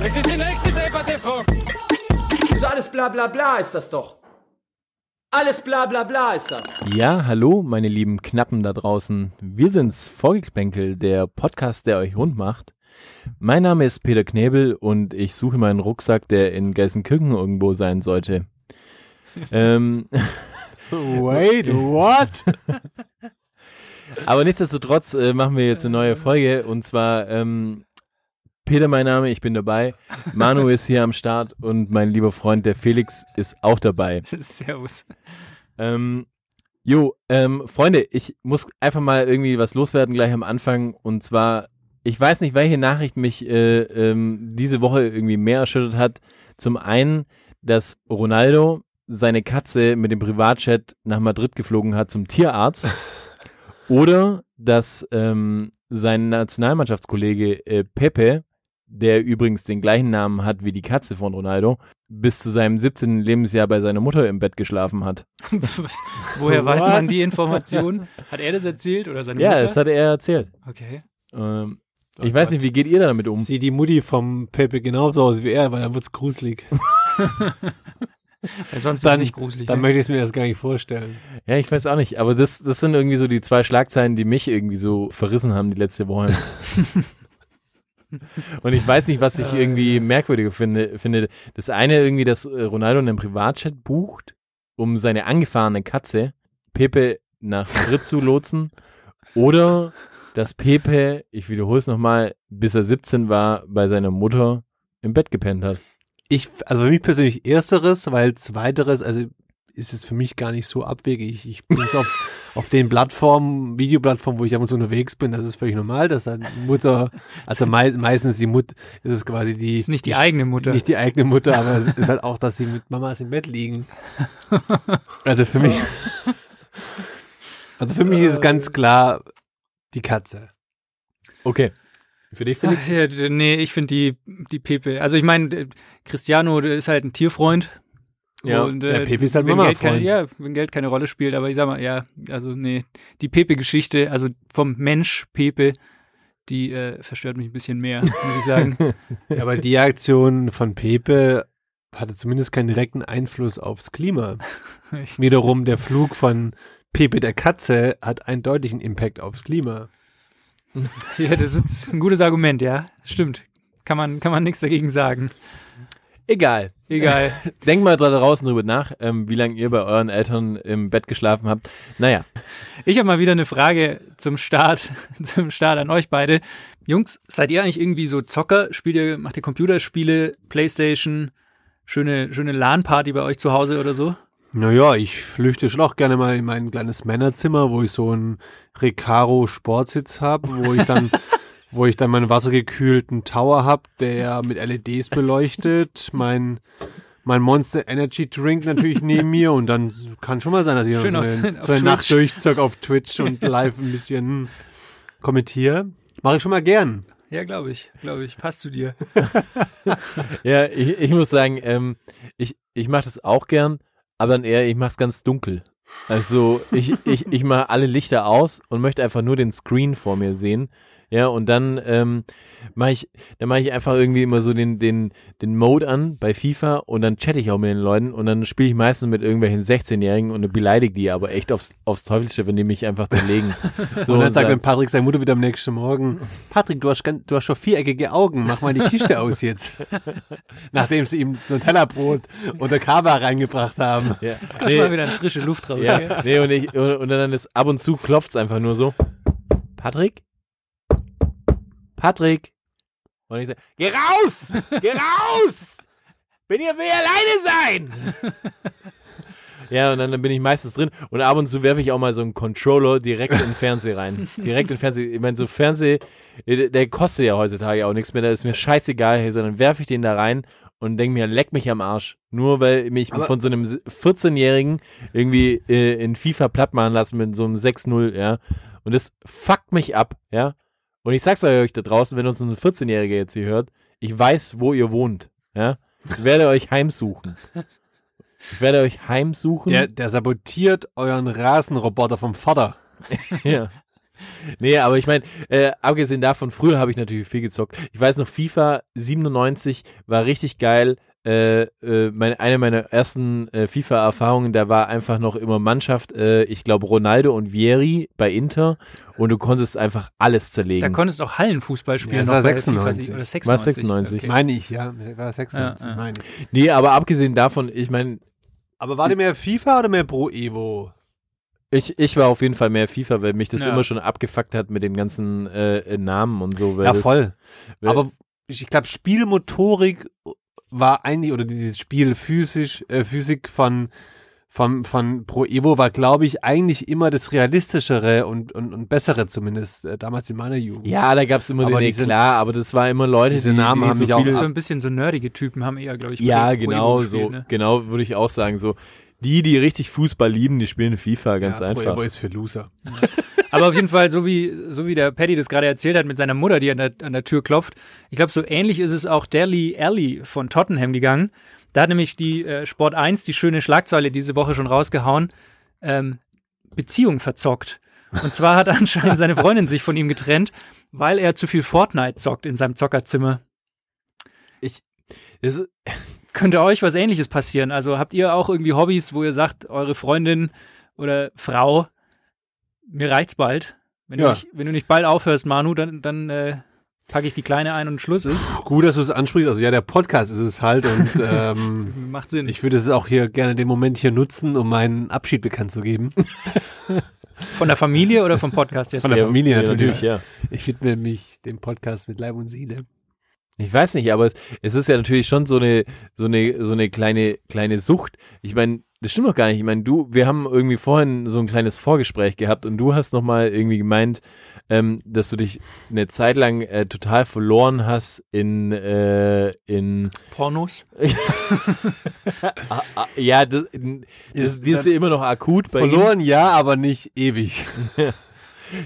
Das ist die nächste Debatte, Frau. So alles bla bla bla ist das doch. Alles bla bla bla ist das. Ja, hallo, meine lieben Knappen da draußen. Wir sind's, Vorgeplänkel, der Podcast, der euch rund macht. Mein Name ist Peter Knebel und ich suche meinen Rucksack, der in Gelsenkirchen irgendwo sein sollte. ähm, Wait, what? aber nichtsdestotrotz äh, machen wir jetzt eine neue Folge und zwar ähm, Peter mein Name, ich bin dabei. Manu ist hier am Start und mein lieber Freund, der Felix, ist auch dabei. Servus. Ähm, jo, ähm, Freunde, ich muss einfach mal irgendwie was loswerden gleich am Anfang. Und zwar, ich weiß nicht, welche Nachricht mich äh, ähm, diese Woche irgendwie mehr erschüttert hat. Zum einen, dass Ronaldo seine Katze mit dem Privatchat nach Madrid geflogen hat zum Tierarzt. Oder dass ähm, sein Nationalmannschaftskollege äh, Pepe, der übrigens den gleichen Namen hat wie die Katze von Ronaldo, bis zu seinem 17. Lebensjahr bei seiner Mutter im Bett geschlafen hat. Woher weiß Was? man die Information? Hat er das erzählt oder seine Ja, Mutter? das hat er erzählt. okay. Ähm, ich weiß nicht, wie geht ihr damit um? Sieht die Mutti vom Pepe genauso aus wie er, weil dann wird's gruselig. Weil sonst ist Dann- es nicht gruselig. Dann ne? möchte ich mir das gar nicht vorstellen. Ja, ich weiß auch nicht, aber das, das sind irgendwie so die zwei Schlagzeilen, die mich irgendwie so verrissen haben die letzte Woche. Und ich weiß nicht, was ich irgendwie merkwürdiger finde. finde. Das eine irgendwie, dass äh, Ronaldo einen Privatchat bucht, um seine angefahrene Katze Pepe nach Madrid zu lotsen. Oder dass Pepe, ich wiederhole es nochmal, bis er 17 war, bei seiner Mutter im Bett gepennt hat. Ich, also für mich persönlich ersteres, weil zweiteres, also ist es für mich gar nicht so abwegig. Ich, bin jetzt auf, auf den Plattformen, Videoplattformen, wo ich ab und zu unterwegs bin, das ist völlig normal, dass dann Mutter, also mei meistens die Mutter, ist es quasi die, ist nicht die eigene Mutter. nicht die eigene Mutter, aber es ist halt auch, dass sie mit Mamas im Bett liegen. Also für mich, also für mich ist es ganz klar die Katze. Okay. Für dich, Felix? Ach, ja, nee, ich finde die, die Pepe. Also ich meine, äh, Cristiano ist halt ein Tierfreund. Ja, und, äh, Pepe ist halt wenn Geld keine, Ja, wenn Geld keine Rolle spielt, aber ich sag mal, ja, also nee, die Pepe-Geschichte, also vom Mensch Pepe, die äh, verstört mich ein bisschen mehr, muss ich sagen. Ja, aber die Aktion von Pepe hatte zumindest keinen direkten Einfluss aufs Klima. Wiederum der Flug von Pepe der Katze hat einen deutlichen Impact aufs Klima. ja, das ist ein gutes Argument, ja, stimmt. Kann man, kann man nichts dagegen sagen. Egal. Egal. Denkt mal da draußen drüber nach, ähm, wie lange ihr bei euren Eltern im Bett geschlafen habt. Naja, Ich habe mal wieder eine Frage zum Start, zum Start an euch beide. Jungs, seid ihr eigentlich irgendwie so Zocker? Spielt ihr, macht ihr Computerspiele, Playstation, schöne, schöne LAN-Party bei euch zu Hause oder so? Naja, ich flüchte schon auch gerne mal in mein kleines Männerzimmer, wo ich so einen Recaro Sportsitz habe, wo ich dann, wo ich dann meinen wassergekühlten Tower hab, der mit LEDs beleuchtet, mein mein Monster Energy Drink natürlich neben mir und dann kann schon mal sein, dass ich Schön noch auf- so eine, auf so eine Twitch. Nacht durchzock auf Twitch und live ein bisschen kommentiere. Mache ich schon mal gern. Ja, glaube ich, glaube ich. Passt zu dir. ja, ich, ich muss sagen, ähm, ich, ich mache das auch gern, aber dann eher, ich mache es ganz dunkel. Also ich, ich, ich mache alle Lichter aus und möchte einfach nur den Screen vor mir sehen. Ja, und dann ähm, mache ich, dann mache ich einfach irgendwie immer so den, den, den Mode an bei FIFA und dann chatte ich auch mit den Leuten und dann spiele ich meistens mit irgendwelchen 16-Jährigen und beleidige die aber echt aufs, aufs Teufelsche, wenn die mich einfach zerlegen. So, und dann sagt sa- dann Patrick seine Mutter wieder am nächsten Morgen, Patrick, du hast, ganz, du hast schon viereckige Augen, mach mal die Kiste aus jetzt. Nachdem sie ihm das Nutella-Brot und der Kaba reingebracht haben. ja. Kannst mal wieder in frische Luft raus. gell? Ja, nee, und, ich, und, und dann ist ab und zu klopft's einfach nur so. Patrick? Patrick? Und ich sage, geh raus! Geh raus! Bin hier will alleine sein! Ja, und dann, dann bin ich meistens drin. Und ab und zu werfe ich auch mal so einen Controller direkt in den Fernseher rein. Direkt in den Fernseher. Ich meine, so Fernseh, der, der kostet ja heutzutage auch nichts mehr, da ist mir scheißegal, hey, sondern werfe ich den da rein und denke mir, leck mich am Arsch. Nur weil mich Aber- von so einem 14-Jährigen irgendwie äh, in FIFA platt machen lassen mit so einem 6-0, ja. Und das fuckt mich ab, ja. Und ich sag's euch da draußen, wenn uns ein 14-Jähriger jetzt hier hört, ich weiß, wo ihr wohnt, ja. Ich werde euch heimsuchen. Ich werde euch heimsuchen. Der, der sabotiert euren Rasenroboter vom Vater. ja. Nee, aber ich meine, äh, abgesehen davon, früher habe ich natürlich viel gezockt. Ich weiß noch, FIFA 97 war richtig geil. Äh, äh, meine, eine meiner ersten äh, FIFA-Erfahrungen, da war einfach noch immer Mannschaft, äh, ich glaube Ronaldo und Vieri bei Inter und du konntest einfach alles zerlegen. Da konntest du auch Hallenfußball spielen. Ja, das war bei 96. FIFA, oder War 96. 96. Okay. Meine ich, ja. War 96, Ja, ja. meine ich. nee, aber abgesehen davon, ich meine, Aber war der mehr FIFA oder mehr Pro Evo? ich, ich war auf jeden Fall mehr FIFA, weil mich das Ja. immer schon abgefuckt hat mit den ganzen äh, Namen und so. Weil Ja, das, voll. Weil, Aber ich glaube, Spielmotorik war eigentlich, oder dieses Spiel physisch, äh, Physik von, von, von Pro Evo war, glaube ich, eigentlich immer das realistischere und, und, und bessere zumindest, äh, damals in meiner Jugend. ja, da gab es immer Aber den diese- klar, aber das war immer Leute, diese die, Namen die haben so mich auch so ein bisschen so nerdige Typen haben eher, glaube ich, Ja, Pro- Pro genau Evo gespielt, so. ne? Genau, würde ich auch sagen. So, die, die richtig Fußball lieben, die spielen FIFA ganz ja, einfach. Pro Evo ist für Loser. Aber auf jeden Fall, so wie, so wie der Paddy das gerade erzählt hat mit seiner Mutter, die an der, an der Tür klopft. Ich glaube, so ähnlich ist es auch Deli Alley von Tottenham gegangen. Da hat nämlich die äh, Sport 1 die schöne Schlagzeile diese Woche schon rausgehauen. Ähm, Beziehung verzockt. Und zwar hat anscheinend seine Freundin sich von ihm getrennt, weil er zu viel Fortnite zockt in seinem Zockerzimmer. Das ist, Könnte euch was ähnliches passieren? Also habt ihr auch irgendwie Hobbys, wo ihr sagt, eure Freundin oder Frau, mir reicht's bald. Wenn, Ja. du, nicht, wenn du nicht bald aufhörst, Manu, dann, dann äh, packe ich die Kleine ein und Schluss ist. Gut, dass du es ansprichst. Also ja, der Podcast ist es halt und ähm, Macht Sinn. ich würde es auch hier gerne den Moment hier nutzen, um meinen Abschied bekannt zu geben. Von der Familie oder vom Podcast jetzt? Von der ja, Familie ja, natürlich. ja. Ich widme mich dem Podcast mit Leib und Seele. Ich weiß nicht, aber es, ist ja natürlich schon so eine, so eine, so eine kleine, kleine Sucht. Ich meine, das stimmt doch gar nicht. Ich meine, du, wir haben irgendwie vorhin so ein kleines Vorgespräch gehabt und du hast nochmal irgendwie gemeint, ähm, dass du dich eine Zeit lang äh, total verloren hast in, äh, in Pornos? ah, ah, ja, das, das, die ist ja immer noch akut bei ihm. Verloren ja, aber nicht ewig.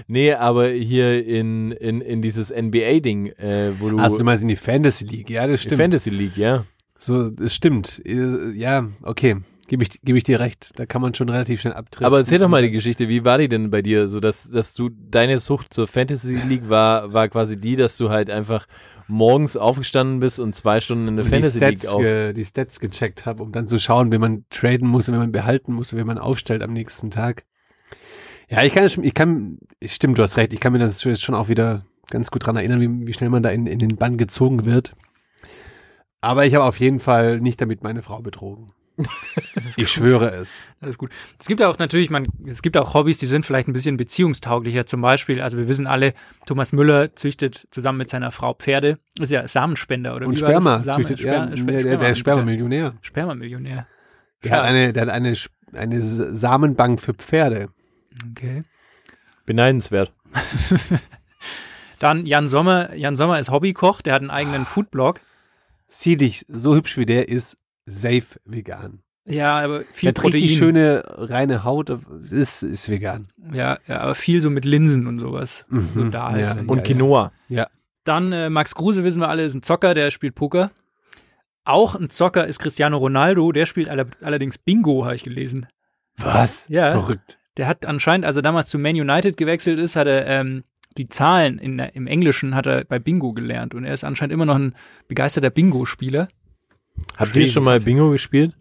Nee, aber hier in, in, in dieses NBA-Ding, äh, wo du, Also du meinst in die Fantasy League, ja, das die stimmt. Fantasy League, ja. so, das stimmt. Ja, okay. Gebe ich, gebe ich dir recht. Da kann man schon relativ schnell abtreten. Aber erzähl doch mal die Geschichte, wie war die denn bei dir, so dass, dass du, deine Sucht zur Fantasy League war, war quasi die, dass du halt einfach morgens aufgestanden bist und zwei Stunden in der die Fantasy League auf. die Stats gecheckt habe, um dann zu schauen, wen man traden muss und wen man behalten muss und wen man aufstellt am nächsten Tag. Ja, ich kann schon, ich kann, stimmt, du hast recht, ich kann mir das schon- schon auch wieder ganz gut dran erinnern, wie, wie schnell man da in, in den Bann gezogen wird. Aber ich habe auf jeden Fall nicht damit meine Frau betrogen. ich schwöre es. Das ist gut. Es gibt auch natürlich, man, es gibt auch Hobbys, die sind vielleicht ein bisschen beziehungstauglicher. Zum Beispiel, also wir wissen alle, Thomas Müller züchtet zusammen mit seiner Frau Pferde. Ist ja Samenspender oder Und Sperma? Samen, züchtet Sper, er, Sper, der, der, der ist Sperma- Spermamillionär. Spermamillionär. Der hat eine, der hat eine, eine Samenbank für Pferde. Okay. Beneidenswert. Dann Jan Sommer. Jan Sommer ist Hobbykoch, der hat einen eigenen Foodblog. Sieh dich, so hübsch wie der ist, safe vegan. Ja, aber Der viel trägt die Protein. schöne reine Haut, ist, ist vegan. Ja, ja, aber viel so mit Linsen und sowas. So Mhm. da Ja. also. Und ja. Quinoa. Dann äh, Max Kruse, wissen wir alle, ist ein Zocker, der spielt Poker. Auch ein Zocker ist Cristiano Ronaldo, der spielt alle, allerdings Bingo, habe ich gelesen. Was? Ja. Verrückt. Der hat anscheinend, als er damals zu Man United gewechselt ist, hat er ähm, die Zahlen in, im Englischen hat er bei Bingo gelernt und er ist anscheinend immer noch ein begeisterter Bingo-Spieler. Habt ihr schon mal Bingo gespielt?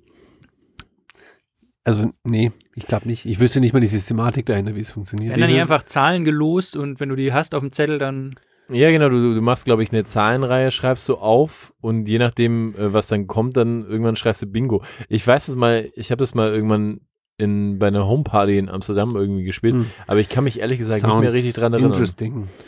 Also, nee, ich glaube nicht. Ich wüsste nicht mal die Systematik dahinter, wie es funktioniert. Werden dann nicht Dieses- einfach Zahlen gelost und wenn du die hast auf dem Zettel, dann Ja, genau, du, du machst, glaube ich, eine Zahlenreihe, schreibst du auf und je nachdem, äh, was dann kommt, dann irgendwann schreibst du Bingo. Ich weiß es mal, ich habe das mal irgendwann in, bei einer Homeparty in Amsterdam irgendwie gespielt, Hm. aber ich kann mich ehrlich gesagt nicht mehr richtig dran erinnern. Interesting.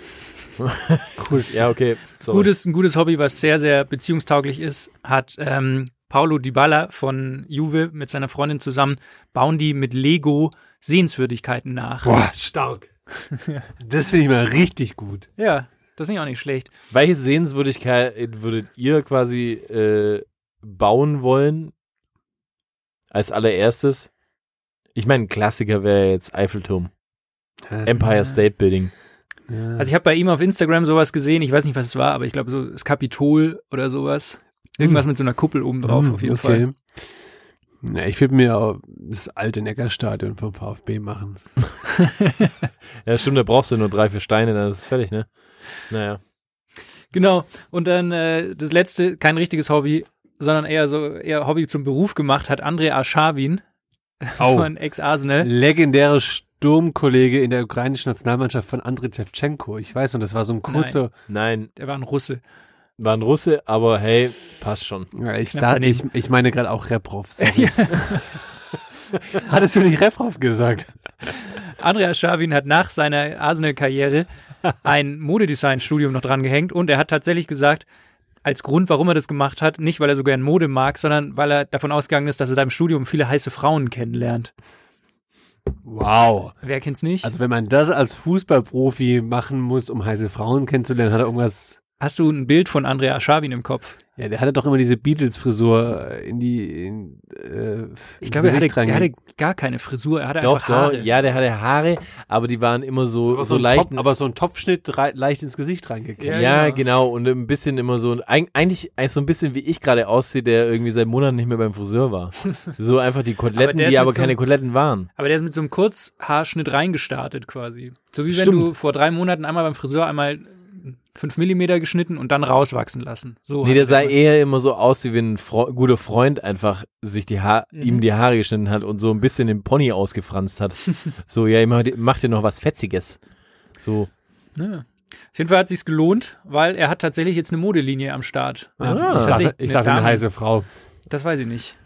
Cool. Ja, okay. Sorry. gutes, ein gutes Hobby, was sehr, sehr beziehungstauglich ist, hat ähm, Paulo Dybala von Juve mit seiner Freundin zusammen, bauen die mit Lego Sehenswürdigkeiten nach. Boah, stark. Das finde ich mal richtig gut. Ja, Das finde ich auch nicht schlecht. Welche Sehenswürdigkeit würdet ihr quasi äh, bauen wollen? Als allererstes? Ich meine, ein Klassiker wäre jetzt Eiffelturm. Empire State Building. Also ich habe bei ihm auf Instagram sowas gesehen, ich weiß nicht, was es war, aber ich glaube so das Kapitol oder sowas. Irgendwas mit so einer Kuppel oben drauf Hm, auf jeden Fall. Na, ich würde mir auch das alte Neckarstadion vom VfB machen. Ja, stimmt, da brauchst du nur drei, vier Steine, dann ist es fertig, ne? Naja. Genau. Und dann äh, das letzte, kein richtiges Hobby, sondern eher so eher Hobby zum Beruf gemacht hat Andrei Arshavin Au. von Ex-Arsenal. Legendäre Sturmkollege in der ukrainischen Nationalmannschaft von Andriy Shevchenko. Ich weiß, und das war so ein kurzer. Nein, Der war ein Russe. war ein Russe, aber hey, passt schon. Ja, ich, dachte, ich, ich meine gerade auch Reprov. Hattest du nicht Reprov gesagt? Andrei Arshavin hat nach seiner Arsenal-Karriere ein Modedesign-Studium noch dran gehängt und er hat tatsächlich gesagt, als Grund, warum er das gemacht hat, nicht weil er so gern Mode mag, sondern weil er davon ausgegangen ist, dass er da im Studium viele heiße Frauen kennenlernt. Wow. Wer kennt's nicht? Also wenn man das als Fußballprofi machen muss, um heiße Frauen kennenzulernen, hat er irgendwas. Hast du ein Bild von Andrei Arshavin im Kopf? Ja, der hatte doch immer diese Beatles-Frisur in die. In, äh, Ich glaube, er hatte, er hatte gar keine Frisur, er hatte Doch, einfach Haare. doch, ja, der hatte Haare, aber die waren immer so, aber so so, leicht. Top, aber so ein Topfschnitt rei- leicht ins Gesicht reingekippt. Ja, Ja, genau. genau. Und ein bisschen immer so, eig- eigentlich eigentlich so ein bisschen wie ich gerade aussehe, der irgendwie seit Monaten nicht mehr beim Friseur war. So einfach die Koteletten, ist die aber so keine einem- Koteletten waren. Aber der ist mit so einem Kurzhaarschnitt reingestartet quasi. So wie wenn Stimmt. du vor drei Monaten einmal beim Friseur einmal fünf Millimeter geschnitten und dann rauswachsen lassen. So Nee, der er sah eher immer so aus, wie wenn ein Fro guter Freund einfach sich die ha Mhm. ihm die Haare geschnitten hat und so ein bisschen den Pony ausgefranst hat. so, ja, immer, mach dir noch was Fetziges. So. Ja. Auf jeden Fall hat sich's gelohnt, weil er hat tatsächlich jetzt eine Modelinie am Start. Ah, Eine- ich dachte, ich eine dachte eine Damen- heiße Frau. Das weiß ich nicht.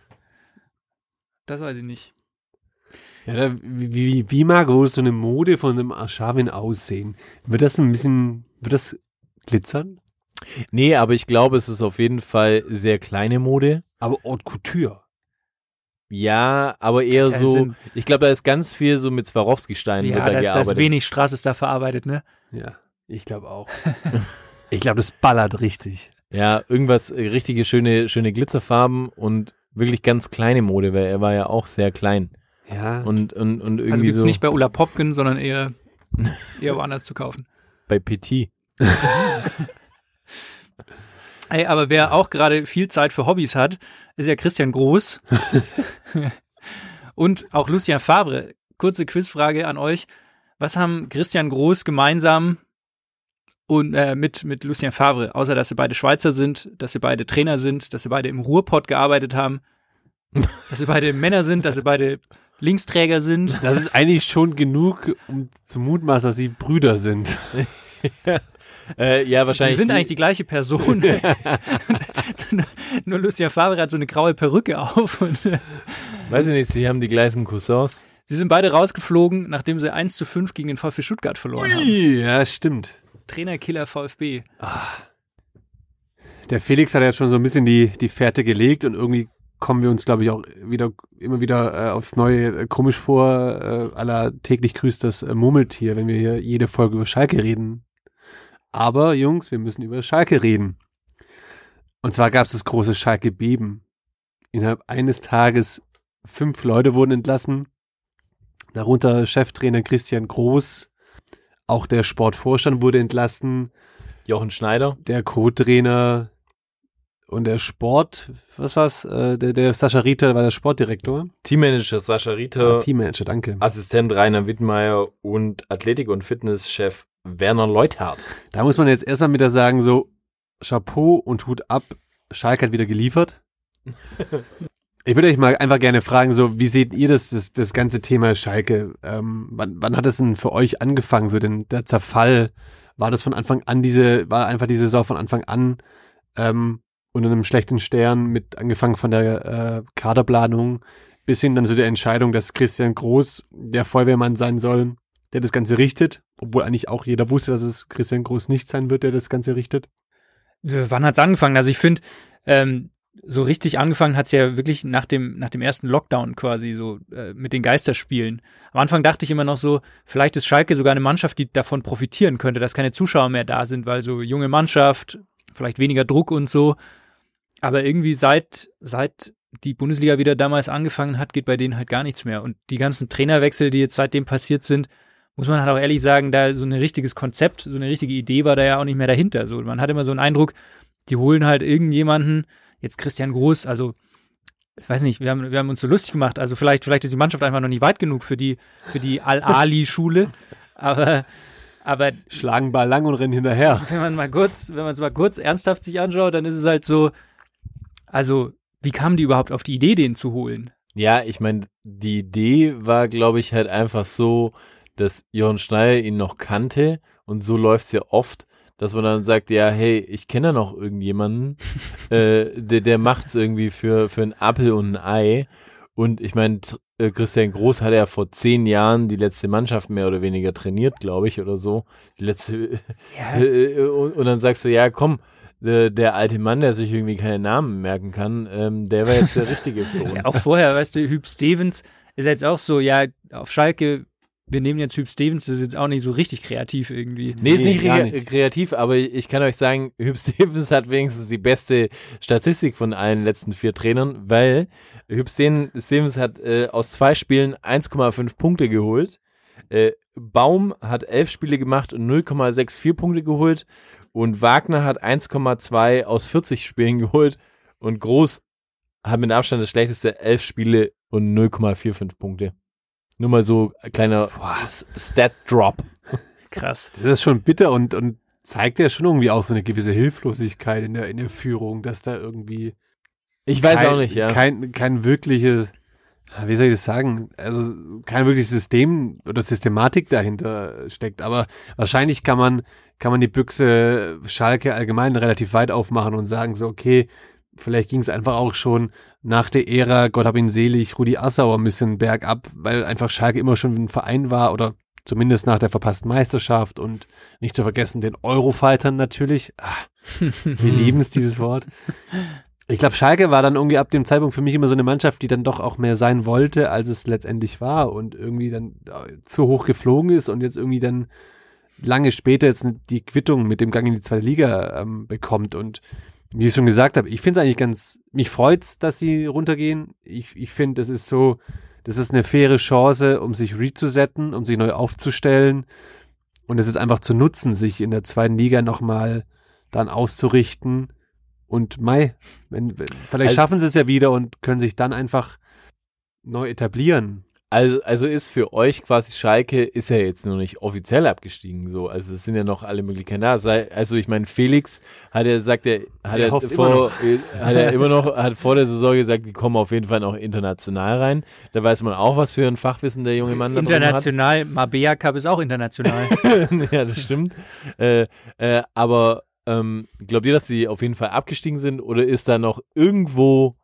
Das weiß ich nicht. Ja, da, wie, wie, wie mag wohl so eine Mode von einem Arshavin aussehen? Wird das ein bisschen, wird das glitzern? Nee, aber ich glaube, es ist auf jeden Fall sehr kleine Mode. Aber Haute Couture. Ja, aber eher es so, ich glaube, da ist ganz viel so mit Swarovski-Steinen Ja, wird da da ist, da gearbeitet. wenig Straße ist da verarbeitet, ne? Ja, ich glaube auch. ich glaube, das ballert richtig. Ja, irgendwas, äh, richtige schöne, schöne Glitzerfarben und wirklich ganz kleine Mode, weil er war ja auch sehr klein. Ja. Und, und, und Also irgendwie gibt's so nicht bei Ulla Popken, sondern eher, eher woanders zu kaufen. Bei Petit. Ey, aber wer auch gerade viel Zeit für Hobbys hat, ist ja Christian Groß. Und auch Lucien Favre. Kurze Quizfrage an euch. Was haben Christian Groß gemeinsam und äh, mit, mit Lucien Favre, außer dass sie beide Schweizer sind, dass sie beide Trainer sind, dass sie beide im Ruhrpott gearbeitet haben, dass sie beide Männer sind, dass sie beide Linksträger sind. das ist eigentlich schon genug, um zu mutmaßen, dass sie Brüder sind. Äh, ja, Die wahrscheinlich. sind eigentlich die gleiche Person. Nur Lucien Favre hat so eine graue Perücke auf und Weiß ich nicht, sie haben die gleichen Cousins. Sie sind beide rausgeflogen, nachdem sie 1 zu 5 gegen den VfB Stuttgart verloren haben. Ja, stimmt. Trainerkiller VfB. Der Felix hat ja schon so ein bisschen die, die Fährte gelegt und irgendwie kommen wir uns, glaube ich, auch wieder immer wieder äh, aufs Neue äh, komisch vor. Äh, aller täglich grüßt das äh, Murmeltier, wenn wir hier jede Folge über Schalke reden. Aber Jungs, wir müssen über Schalke reden. Und zwar gab es das große Schalke-Beben. Innerhalb eines Tages fünf Leute wurden entlassen. Darunter Cheftrainer Christian Groß. Auch der Sportvorstand wurde entlassen Jochen Schneider. der Co-Trainer und der Sport, was war's? Äh, der, der Sascha Rieter war der Sportdirektor. Teammanager Sascha Rieter. Ah, Teammanager, danke. Assistent Rainer Wittmeier und Athletik- und Fitnesschef Werner Leuthardt. Da muss man jetzt erstmal wieder sagen, so Chapeau und Hut ab, Schalke hat wieder geliefert. Ich würde euch mal einfach gerne fragen, so wie seht ihr das, das, das ganze Thema Schalke? Ähm, wann, wann hat es denn für euch angefangen, so denn der Zerfall? War das von Anfang an diese, war einfach die Saison von Anfang an ähm, unter einem schlechten Stern mit angefangen von der äh, Kaderplanung bis hin dann zu der Entscheidung, dass Christian Groß der Feuerwehrmann sein soll, der das Ganze richtet, obwohl eigentlich auch jeder wusste, dass es Christian Groß nicht sein wird, der das Ganze richtet. Äh, Wann hat's angefangen? Also ich finde, ähm, so richtig angefangen hat's ja wirklich nach dem, nach dem ersten Lockdown quasi so äh, mit den Geisterspielen. Am Anfang dachte ich immer noch so, vielleicht ist Schalke sogar eine Mannschaft, die davon profitieren könnte, dass keine Zuschauer mehr da sind, weil so junge Mannschaft, vielleicht weniger Druck und so. Aber irgendwie seit, seit die Bundesliga wieder damals angefangen hat, geht bei denen halt gar nichts mehr. Und die ganzen Trainerwechsel, die jetzt seitdem passiert sind, muss man halt auch ehrlich sagen, da so ein richtiges Konzept, so eine richtige Idee war da ja auch nicht mehr dahinter. So, man hat immer so einen Eindruck, die holen halt irgendjemanden, jetzt Christian Groß, also ich weiß nicht, wir haben, wir haben uns so lustig gemacht. Also vielleicht, vielleicht ist die Mannschaft einfach noch nicht weit genug für die, für die Al-Ali-Schule. aber, aber Schlagen Ball lang und rennen hinterher. wenn man mal kurz, wenn man es mal kurz ernsthaft sich anschaut, dann ist es halt so, also, wie kamen die überhaupt auf die Idee, den zu holen? Ja, ich meine, die Idee war, glaube ich, halt einfach so, dass Johann Schneider ihn noch kannte und so läuft's ja oft, dass man dann sagt, ja, hey, ich kenne da noch irgendjemanden, äh, der, der macht's irgendwie für, für einen Apfel und ein Ei. Und ich meine, äh, Christian Groß hat ja vor zehn Jahren die letzte Mannschaft mehr oder weniger trainiert, glaube ich, oder so. Die letzte, äh, und, und dann sagst du, ja, komm, der, der alte Mann, der sich irgendwie keine Namen merken kann, ähm, der war jetzt der Richtige für uns. Ja, auch vorher, weißt du, Hüb Stevens ist jetzt auch so, ja, auf Schalke, wir nehmen jetzt Hüb Stevens, das ist jetzt auch nicht so richtig kreativ irgendwie. Nee, ist nicht, nicht. kreativ, aber ich kann euch sagen, Hüb Stevens hat wenigstens die beste Statistik von allen letzten vier Trainern, weil Hüb Stevens hat äh, aus zwei Spielen 1,5 Punkte geholt. Äh, Baum hat elf Spiele gemacht und 0,64 Punkte geholt. Und Wagner hat 1,2 aus 40 Spielen geholt. Und Groß hat mit Abstand das schlechteste elf Spiele und 0,45 Punkte. Nur mal so ein kleiner Stat-Drop. Krass. Das ist schon bitter und, und zeigt ja schon irgendwie auch so eine gewisse Hilflosigkeit in der, in der Führung, dass da irgendwie Ich weiß kein, auch nicht, ja. kein, kein wirkliches, wie soll ich das sagen, also kein wirkliches System oder Systematik dahinter steckt. Aber wahrscheinlich kann man, kann man die Büchse Schalke allgemein relativ weit aufmachen und sagen so, okay, vielleicht ging es einfach auch schon nach der Ära, Gott hab ihn selig, Rudi Assauer ein bisschen bergab, weil einfach Schalke immer schon ein Verein war oder zumindest nach der verpassten Meisterschaft und nicht zu vergessen den Eurofightern natürlich. Ah, wir lieben es, dieses Wort. Ich glaube, Schalke war dann irgendwie ab dem Zeitpunkt für mich immer so eine Mannschaft, die dann doch auch mehr sein wollte, als es letztendlich war und irgendwie dann äh, zu hoch geflogen ist und jetzt irgendwie dann lange später jetzt die Quittung mit dem Gang in die zweite Liga ähm, bekommt und wie ich schon gesagt habe, ich finde es eigentlich ganz, mich freut's, dass sie runtergehen. Ich, ich finde, das ist so, das ist eine faire Chance, um sich rezusetten, um sich neu aufzustellen. Und es ist einfach zu nutzen, sich in der zweiten Liga nochmal dann auszurichten. Und Mai, wenn, wenn, vielleicht Also- schaffen sie es ja wieder und können sich dann einfach neu etablieren. Also, also ist für euch quasi Schalke ist ja jetzt noch nicht offiziell abgestiegen, so. Also es sind ja noch alle Möglichkeiten da. Also ich meine, Felix hat er sagt er hat er vor äh, hat er immer noch hat vor der Saison gesagt, die kommen auf jeden Fall noch international rein. Da weiß man auch, was für ein Fachwissen der junge Mann da drin hat. International, Mabea Cup ist auch international. ja, das stimmt. äh, äh, aber ähm, glaubt ihr, dass sie auf jeden Fall abgestiegen sind oder ist da noch irgendwo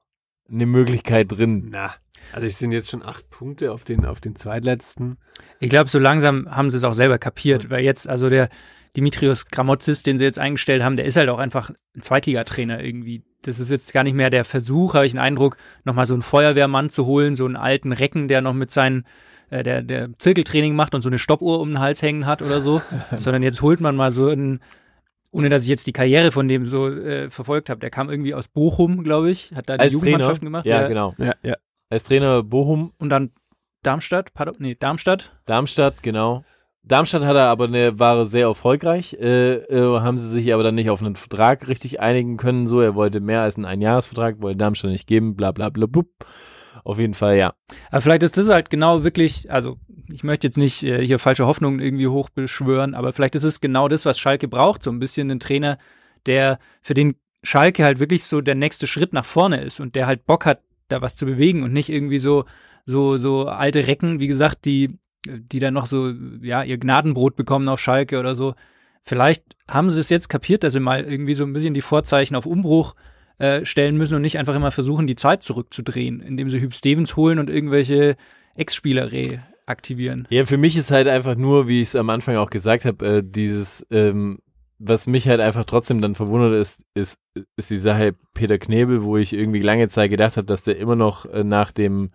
eine Möglichkeit drin? Na, also es sind jetzt schon acht Punkte auf den, auf den zweitletzten. Ich glaube, so langsam haben sie es auch selber kapiert, weil jetzt, also der Dimitrios Gramotzis, den sie jetzt eingestellt haben, der ist halt auch einfach ein Zweitligatrainer irgendwie. Das ist jetzt gar nicht mehr der Versuch, habe ich den Eindruck, nochmal so einen Feuerwehrmann zu holen, so einen alten Recken, der noch mit seinen, äh, der, der Zirkeltraining macht und so eine Stoppuhr um den Hals hängen hat oder so, sondern jetzt holt man mal so einen, ohne dass ich jetzt die Karriere von dem so äh, verfolgt habe, der kam irgendwie aus Bochum, glaube ich, hat da die Als Trainer? Jugendmannschaften gemacht. Ja, der- genau. Ja, ja. Als Trainer Bochum, Und dann Darmstadt, pardon, nee, Darmstadt. Darmstadt, genau. Darmstadt hat er aber eine, war sehr erfolgreich, äh, äh, haben sie sich aber dann nicht auf einen Vertrag richtig einigen können, so, er wollte mehr als einen Einjahresvertrag, wollte Darmstadt nicht geben, bla bla bla blub. Auf jeden Fall, ja. Aber vielleicht ist das halt genau wirklich, also ich möchte jetzt nicht äh, hier falsche Hoffnungen irgendwie hochbeschwören, aber vielleicht ist es genau das, was Schalke braucht, so ein bisschen ein Trainer, der für den Schalke halt wirklich so der nächste Schritt nach vorne ist und der halt Bock hat, da was zu bewegen und nicht irgendwie so so so alte Recken, wie gesagt, die die dann noch so ja ihr Gnadenbrot bekommen auf Schalke oder so. Vielleicht haben sie es jetzt kapiert, dass sie mal irgendwie so ein bisschen die Vorzeichen auf Umbruch äh, stellen müssen und nicht einfach immer versuchen, die Zeit zurückzudrehen, indem sie Hüb Stevens holen und irgendwelche Ex-Spieler reaktivieren. Ja, für mich ist halt einfach nur, wie ich es am Anfang auch gesagt habe, äh, dieses, ähm, was mich halt einfach trotzdem dann verwundert ist, ist, ist die Sache Peter Knebel, wo ich irgendwie lange Zeit gedacht habe, dass der immer noch äh, nach dem,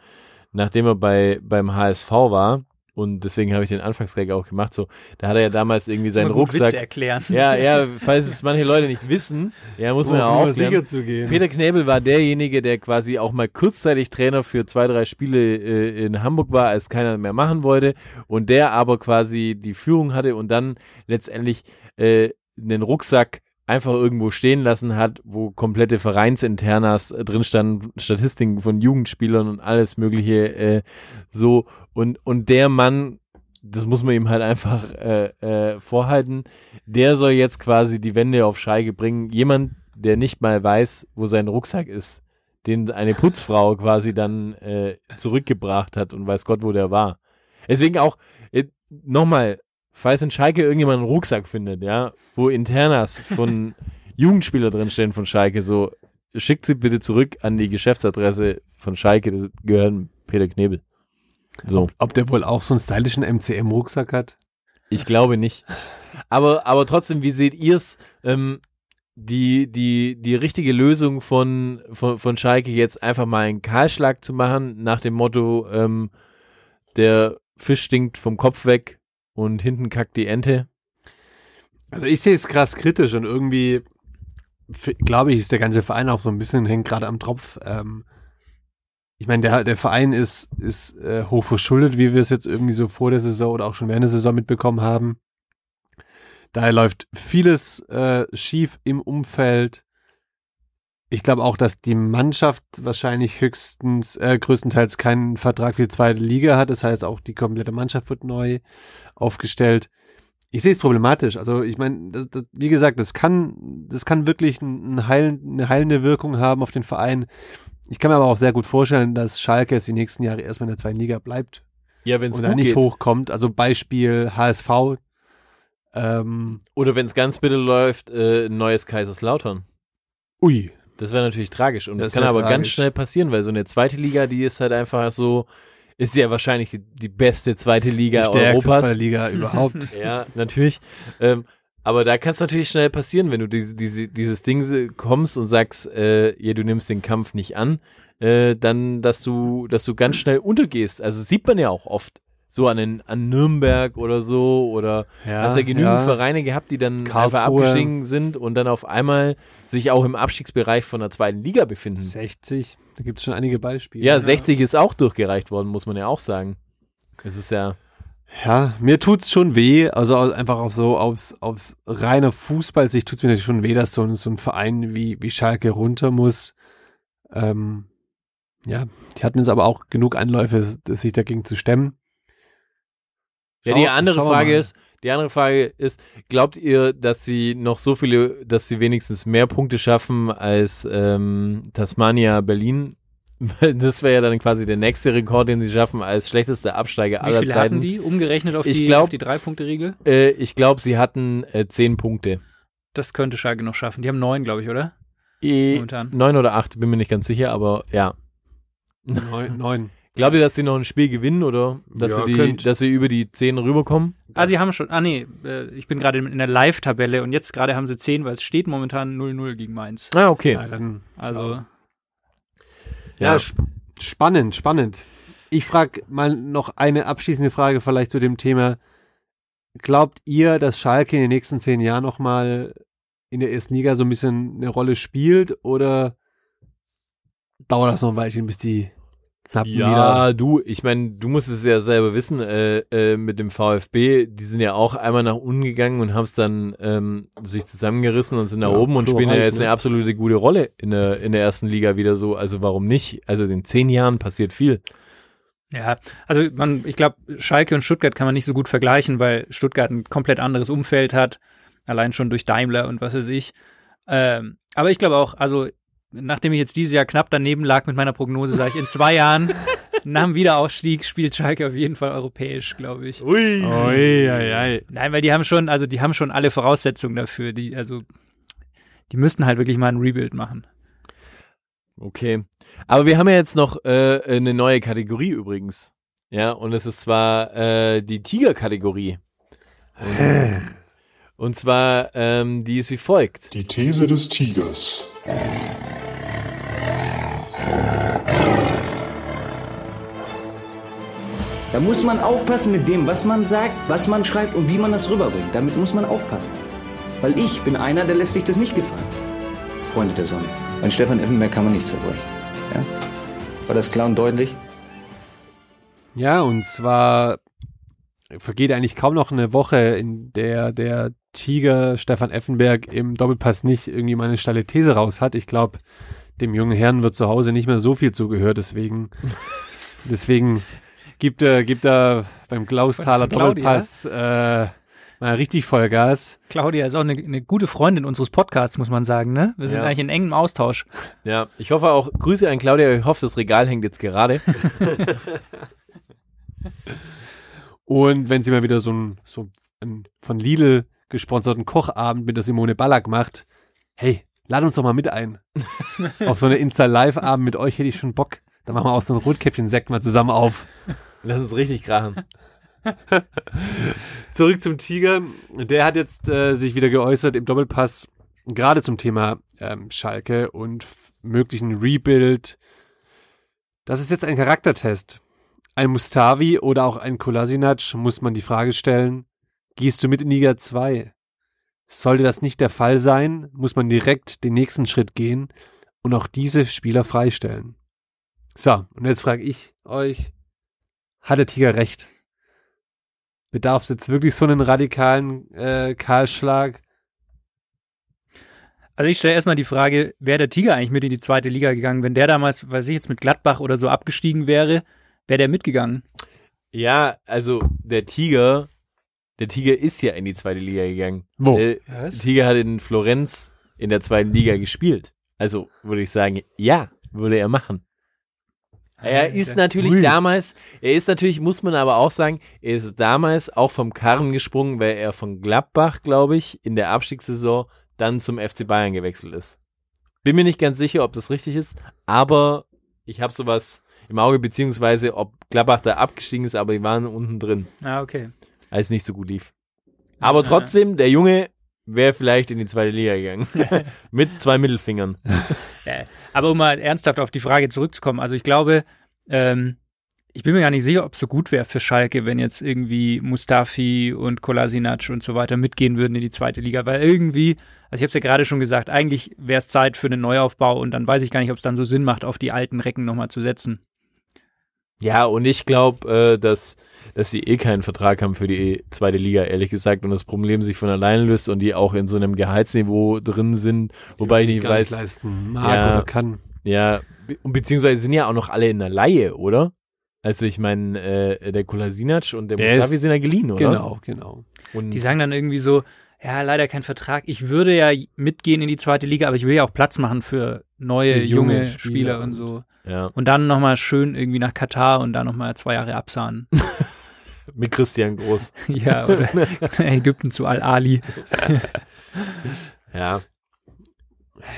nachdem er bei, beim HSV war, und deswegen habe ich den Anfangsgag auch gemacht, so, da hat er ja damals irgendwie seinen Rucksack. Witze erklären. Ja, ja, falls es manche Leute nicht wissen, ja, muss man ja auch aufklären. zu gehen. Peter Knebel war derjenige, der quasi auch mal kurzzeitig Trainer für zwei, drei Spiele äh, in Hamburg war, als keiner mehr machen wollte und der aber quasi die Führung hatte und dann letztendlich äh, einen Rucksack einfach irgendwo stehen lassen hat, wo komplette Vereinsinternas drin standen, Statistiken von Jugendspielern und alles mögliche äh, so und und der Mann, das muss man ihm halt einfach äh, äh, vorhalten, der soll jetzt quasi die Wände auf Schalke bringen. Jemand, der nicht mal weiß, wo sein Rucksack ist, den eine Putzfrau quasi dann äh, zurückgebracht hat und weiß Gott, wo der war. Deswegen auch äh, nochmal, falls in Schalke irgendjemand einen Rucksack findet, ja, wo Internas von Jugendspieler drinstehen von Schalke, so schickt sie bitte zurück an die Geschäftsadresse von Schalke, das gehören Peter Knebel. So. Ob der wohl auch so einen stylischen MCM-Rucksack hat? Ich glaube nicht. Aber, aber trotzdem, wie seht ihr's? Ähm, die, die, die richtige Lösung von, von, von Schalke jetzt einfach mal einen Kahlschlag zu machen, nach dem Motto, ähm, der Fisch stinkt vom Kopf weg und hinten kackt die Ente. Also ich sehe es krass kritisch und irgendwie glaube ich, ist der ganze Verein auch so ein bisschen hängt gerade am Tropf. Ähm, ich meine, der, der Verein ist, ist äh, hoch verschuldet, wie wir es jetzt irgendwie so vor der Saison oder auch schon während der Saison mitbekommen haben. Daher läuft vieles äh, schief im Umfeld. Ich glaube auch, dass die Mannschaft wahrscheinlich höchstens, äh, größtenteils keinen Vertrag für die zweite Liga hat. Das heißt, auch die komplette Mannschaft wird neu aufgestellt. Ich sehe es problematisch. Also ich meine, wie gesagt, das kann, das kann wirklich ein, ein heilen, eine heilende Wirkung haben auf den Verein. Ich kann mir aber auch sehr gut vorstellen, dass Schalke jetzt die nächsten Jahre erstmal in der zweiten Liga bleibt Ja, wenn es nicht hochkommt. Also Beispiel HSV. Ähm, Oder wenn es ganz bitte läuft, äh, neues Kaiserslautern. ui, Das wäre natürlich tragisch. Und das, Das kann aber ganz tragisch. schnell passieren, weil so eine zweite Liga, die ist halt einfach so, ist ja wahrscheinlich die, die beste zweite die Liga stärkste Europas. zweite Liga überhaupt. Ja, natürlich. Ähm, aber da kann es natürlich schnell passieren, wenn du diese, diese, dieses Ding kommst und sagst, äh, ja, du nimmst den Kampf nicht an, äh, dann, dass du, dass du ganz schnell untergehst. Also sieht man ja auch oft. So an, den, an Nürnberg oder so oder Ja, hast ja genügend ja. Vereine gehabt, die dann einfach Karlsruhe. abgestiegen sind und dann auf einmal sich auch im Abstiegsbereich von der zweiten Liga befinden. 60, da gibt es schon einige Beispiele. Ja, 60 ist auch durchgereicht worden, muss man ja auch sagen. Es ist ja, Ja, mir tut's schon weh, also einfach auch so aus, aus reiner Fußballsicht tut's mir natürlich schon weh, dass so, ein- so ein Verein wie, wie Schalke runter muss. Ähm, ja, die hatten jetzt aber auch genug Anläufe, sich dagegen zu stemmen. Ja, Schau- die andere Frage ist, die andere Frage ist, glaubt ihr, dass sie noch so viele, dass sie wenigstens mehr Punkte schaffen als ähm, Tasmania Berlin? Das wäre ja dann quasi der nächste Rekord, den sie schaffen als schlechtester Absteiger Wie aller viele Zeiten. hatten die, umgerechnet auf Ich die, glaub- auf die Drei-Punkte-Regel? Äh, ich glaube, sie hatten äh, zehn Punkte. Das könnte Schalke noch schaffen. Die haben neun, glaube ich, oder? Eh, Momentan. Neun oder acht, bin mir nicht ganz sicher, aber ja. Neun. neun. Glaubt ihr, dass sie noch ein Spiel gewinnen oder dass, Ja, sie, die, könnt. dass sie über die zehn rüberkommen? Ah, sie haben schon, ah nee, äh, ich bin gerade in der Live-Tabelle und jetzt gerade haben sie 10, weil es steht momentan 0-0 gegen Mainz. Ah, okay. Ja, dann, Also, ja, sp spannend, spannend. Ich frage mal noch eine abschließende Frage vielleicht zu dem Thema. Glaubt ihr, dass Schalke in den nächsten zehn Jahren nochmal in der ersten Liga so ein bisschen eine Rolle spielt oder dauert das noch ein Weilchen, bis die knapp wieder... Ja, du, ich meine, du musst es ja selber wissen, äh, äh, mit dem VfB, die sind ja auch einmal nach unten gegangen und haben es dann ähm, sich zusammengerissen und sind nach Ja, oben und spielen ja jetzt ne? eine absolute gute Rolle in der, in der ersten Liga wieder so. Also warum nicht? Also in zehn Jahren passiert viel. ja, also man, ich glaube, Schalke und Stuttgart kann man nicht so gut vergleichen, weil Stuttgart ein komplett anderes Umfeld hat, allein schon durch Daimler und was weiß ich. Ähm, aber ich glaube auch, also nachdem ich jetzt dieses Jahr knapp daneben lag mit meiner Prognose, sage ich, in zwei Jahren nach dem Wiederaufstieg spielt Schalke auf jeden Fall europäisch, glaube ich. Ui. Oi, oi, oi. Nein, weil die haben schon, also die haben schon alle Voraussetzungen dafür. Die, also die müssten halt wirklich mal ein Rebuild machen. Okay. Aber wir haben ja jetzt noch äh, eine neue Kategorie übrigens. Ja, und es ist zwar äh, die Tiger-Kategorie. Und, Und zwar, ähm, die ist wie folgt. Die These des Tigers. Da muss man aufpassen mit dem, was man sagt, was man schreibt und wie man das rüberbringt. Damit muss man aufpassen. Weil ich bin einer, der lässt sich das nicht gefallen. Freunde der Sonne. An Stefan Effenberg kann man nichts zerbrechen. Ja? War das klar und deutlich? Ja, und zwar vergeht eigentlich kaum noch eine Woche, in der der Tiger Stefan Effenberg im Doppelpass nicht irgendwie mal eine steile These raus hat. Ich glaube, dem jungen Herrn wird zu Hause nicht mehr so viel zugehört, deswegen, deswegen gibt er, gibt er beim Claudia? Doppelpass äh, mal richtig Vollgas. Claudia ist auch eine, eine gute Freundin unseres Podcasts, muss man sagen, ne? Wir sind Ja. eigentlich in engem Austausch. Ja, ich hoffe auch, Grüße an Claudia, ich hoffe, das Regal hängt jetzt gerade. Und wenn sie mal wieder so ein, so ein von Lidl gesponserten Kochabend mit der Simone Ballack macht, hey, lad uns doch mal mit ein. auf so eine Insta-Live-Abend mit euch hätte ich schon Bock. Da machen wir auch so ein Rotkäppchen-Sekt mal zusammen auf. Lass uns richtig krachen. Zurück zum Tiger. Der hat jetzt äh, sich wieder geäußert im Doppelpass, gerade zum Thema ähm, Schalke und möglichen Rebuild. Das ist jetzt ein Charaktertest. Ein Mustavi oder auch ein Kolasinac muss man die Frage stellen, gehst du mit in Liga 2? Sollte das nicht der Fall sein, muss man direkt den nächsten Schritt gehen und auch diese Spieler freistellen. So, und jetzt frage ich euch, hat der Tiger recht? Bedarf es jetzt wirklich so einen radikalen äh, Kahlschlag? Also ich stelle erstmal die Frage, wäre der Tiger eigentlich mit in die zweite Liga gegangen? Wenn der damals, weiß ich jetzt, mit Gladbach oder so abgestiegen wäre, wäre der mitgegangen. Ja, also der Tiger, der Tiger ist ja in die zweite Liga gegangen. Wo? Der Was? Tiger hat in Florenz in der zweiten Liga gespielt. Also würde ich sagen, ja, würde er machen. Er ist natürlich Ui. damals, er ist natürlich, muss man aber auch sagen, er ist damals auch vom Karren gesprungen, weil er von Gladbach, glaube ich, in der Abstiegssaison dann zum FC Bayern gewechselt ist. Bin mir nicht ganz sicher, ob das richtig ist, aber ich habe sowas im Auge, beziehungsweise ob Gladbach da abgestiegen ist, aber die waren unten drin, Ah, okay. als nicht so gut lief. Aber trotzdem, der Junge wäre vielleicht in die zweite Liga gegangen. Mit zwei Mittelfingern. Aber um mal ernsthaft auf die Frage zurückzukommen, also ich glaube, ähm, ich bin mir gar nicht sicher, ob es so gut wäre für Schalke, wenn jetzt irgendwie Mustafi und Kolasinac und so weiter mitgehen würden in die zweite Liga, weil irgendwie, also ich habe es ja gerade schon gesagt, eigentlich wäre es Zeit für einen Neuaufbau und dann weiß ich gar nicht, ob es dann so Sinn macht, auf die alten Recken nochmal zu setzen. Ja, und ich glaube, äh, dass, dass die eh keinen Vertrag haben für die zweite Liga, ehrlich gesagt, und das Problem sich von alleine löst und die auch in so einem Gehaltsniveau drin sind, wobei ich Die nicht gar weiß, leisten mag Ja. oder kann. ja, und beziehungsweise sind ja auch noch alle in der Laie, oder? Also ich meine, äh, der Kolasinac und der, Der Mustafi ist- sind ja geliehen, oder? Genau, genau. Und Die sagen dann irgendwie so, ja, leider kein Vertrag. Ich würde ja mitgehen in die zweite Liga, aber ich will ja auch Platz machen für neue, junge junge Spieler Spieler und und- so. ja, Und dann nochmal schön irgendwie nach Katar und dann nochmal zwei Jahre absahnen. mit Christian Groß. ja, oder Ägypten zu Al-Ali. Ja.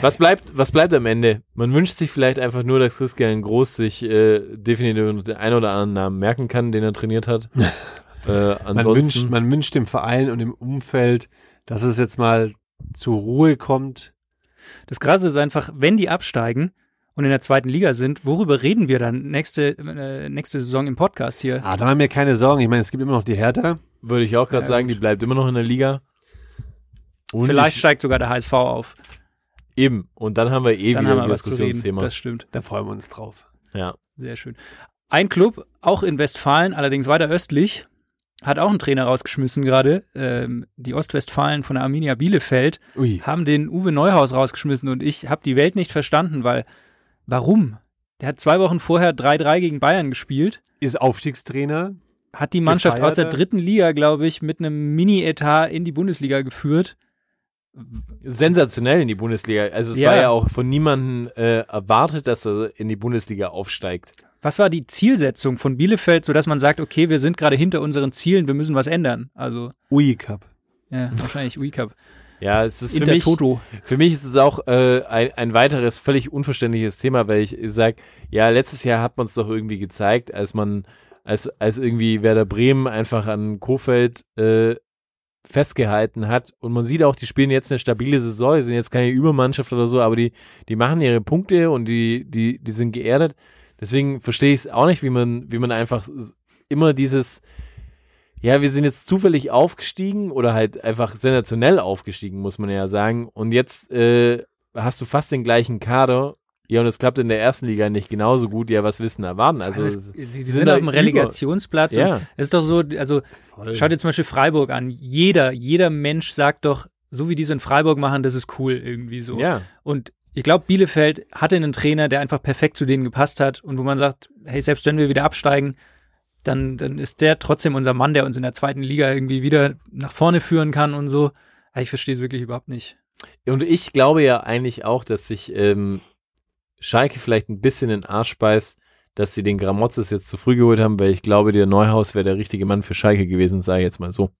Was bleibt, was bleibt am Ende? Man wünscht sich vielleicht einfach nur, dass Christian Groß sich äh, definitiv den ein oder anderen Namen merken kann, den er trainiert hat. äh, Man ansonsten, wünscht, man wünscht dem Verein und dem Umfeld, dass es jetzt mal zur Ruhe kommt. Das Krasse ist einfach, wenn die absteigen und in der zweiten Liga sind, worüber reden wir dann nächste, äh, nächste Saison im Podcast hier? Ah, da haben wir keine Sorgen. Ich meine, es gibt immer noch die Hertha. würde ich auch gerade Ja, sagen, gut. die bleibt immer noch in der Liga. Und Vielleicht ich, steigt sogar der HSV auf. eben. Und dann haben wir eh Dann wieder haben ein. Diskussionsthema. Das stimmt. Da freuen wir uns drauf. Ja. Sehr schön. Ein Club, auch in Westfalen, allerdings weiter östlich, hat auch einen Trainer rausgeschmissen gerade. Ähm, die Ostwestfalen von der Arminia Bielefeld Ui. haben den Uwe Neuhaus rausgeschmissen und ich habe die Welt nicht verstanden, weil warum? Der hat zwei Wochen vorher 3-3 gegen Bayern gespielt, Ist Aufstiegstrainer. hat die Mannschaft aus der dritten Liga, glaube ich, mit einem Mini-Etat in die Bundesliga geführt. Sensationell in die Bundesliga. Also es Ja. war ja auch von niemandem äh, erwartet, dass er in die Bundesliga aufsteigt. Was war die Zielsetzung von Bielefeld, sodass man sagt, okay, wir sind gerade hinter unseren Zielen, wir müssen was ändern? Also, Ui Cup. ja, wahrscheinlich UICAP. Ja, es ist für mich, Toto. Für mich ist es auch äh, ein, ein weiteres völlig unverständliches Thema, weil ich sage, ja, letztes Jahr hat man es doch irgendwie gezeigt, als man, als, als irgendwie Werder Bremen einfach an Kofeld äh, festgehalten hat. Und man sieht auch, die spielen jetzt eine stabile Saison, die sind jetzt keine Übermannschaft oder so, aber die, die machen ihre Punkte und die, die, die sind geerdet. Deswegen verstehe ich es auch nicht, wie man, wie man einfach immer dieses, ja, wir sind jetzt zufällig aufgestiegen oder halt einfach sensationell aufgestiegen, muss man ja sagen. Und jetzt äh, hast du fast den gleichen Kader. Ja, und es klappt in der ersten Liga nicht genauso gut. Ja, was wissen erwarten? Also, es- die, die sind, da auf dem Relegationsplatz. Ja. Es ist doch so, also schaut dir zum Beispiel Freiburg an. Jeder, jeder Mensch sagt doch, so wie die es in Freiburg machen, das ist cool irgendwie so. Ja. Und ich glaube, Bielefeld hatte einen Trainer, der einfach perfekt zu denen gepasst hat und wo man sagt, hey, selbst wenn wir wieder absteigen, dann, dann ist der trotzdem unser Mann, der uns in der zweiten Liga irgendwie wieder nach vorne führen kann und so. Aber Ich verstehe es wirklich überhaupt nicht. Und ich glaube ja eigentlich auch, dass sich ähm, Schalke vielleicht ein bisschen in den Arsch beißt, dass sie den Gramotzes jetzt zu früh geholt haben, weil ich glaube, der Neuhaus wäre der richtige Mann für Schalke gewesen, sage ich jetzt mal so.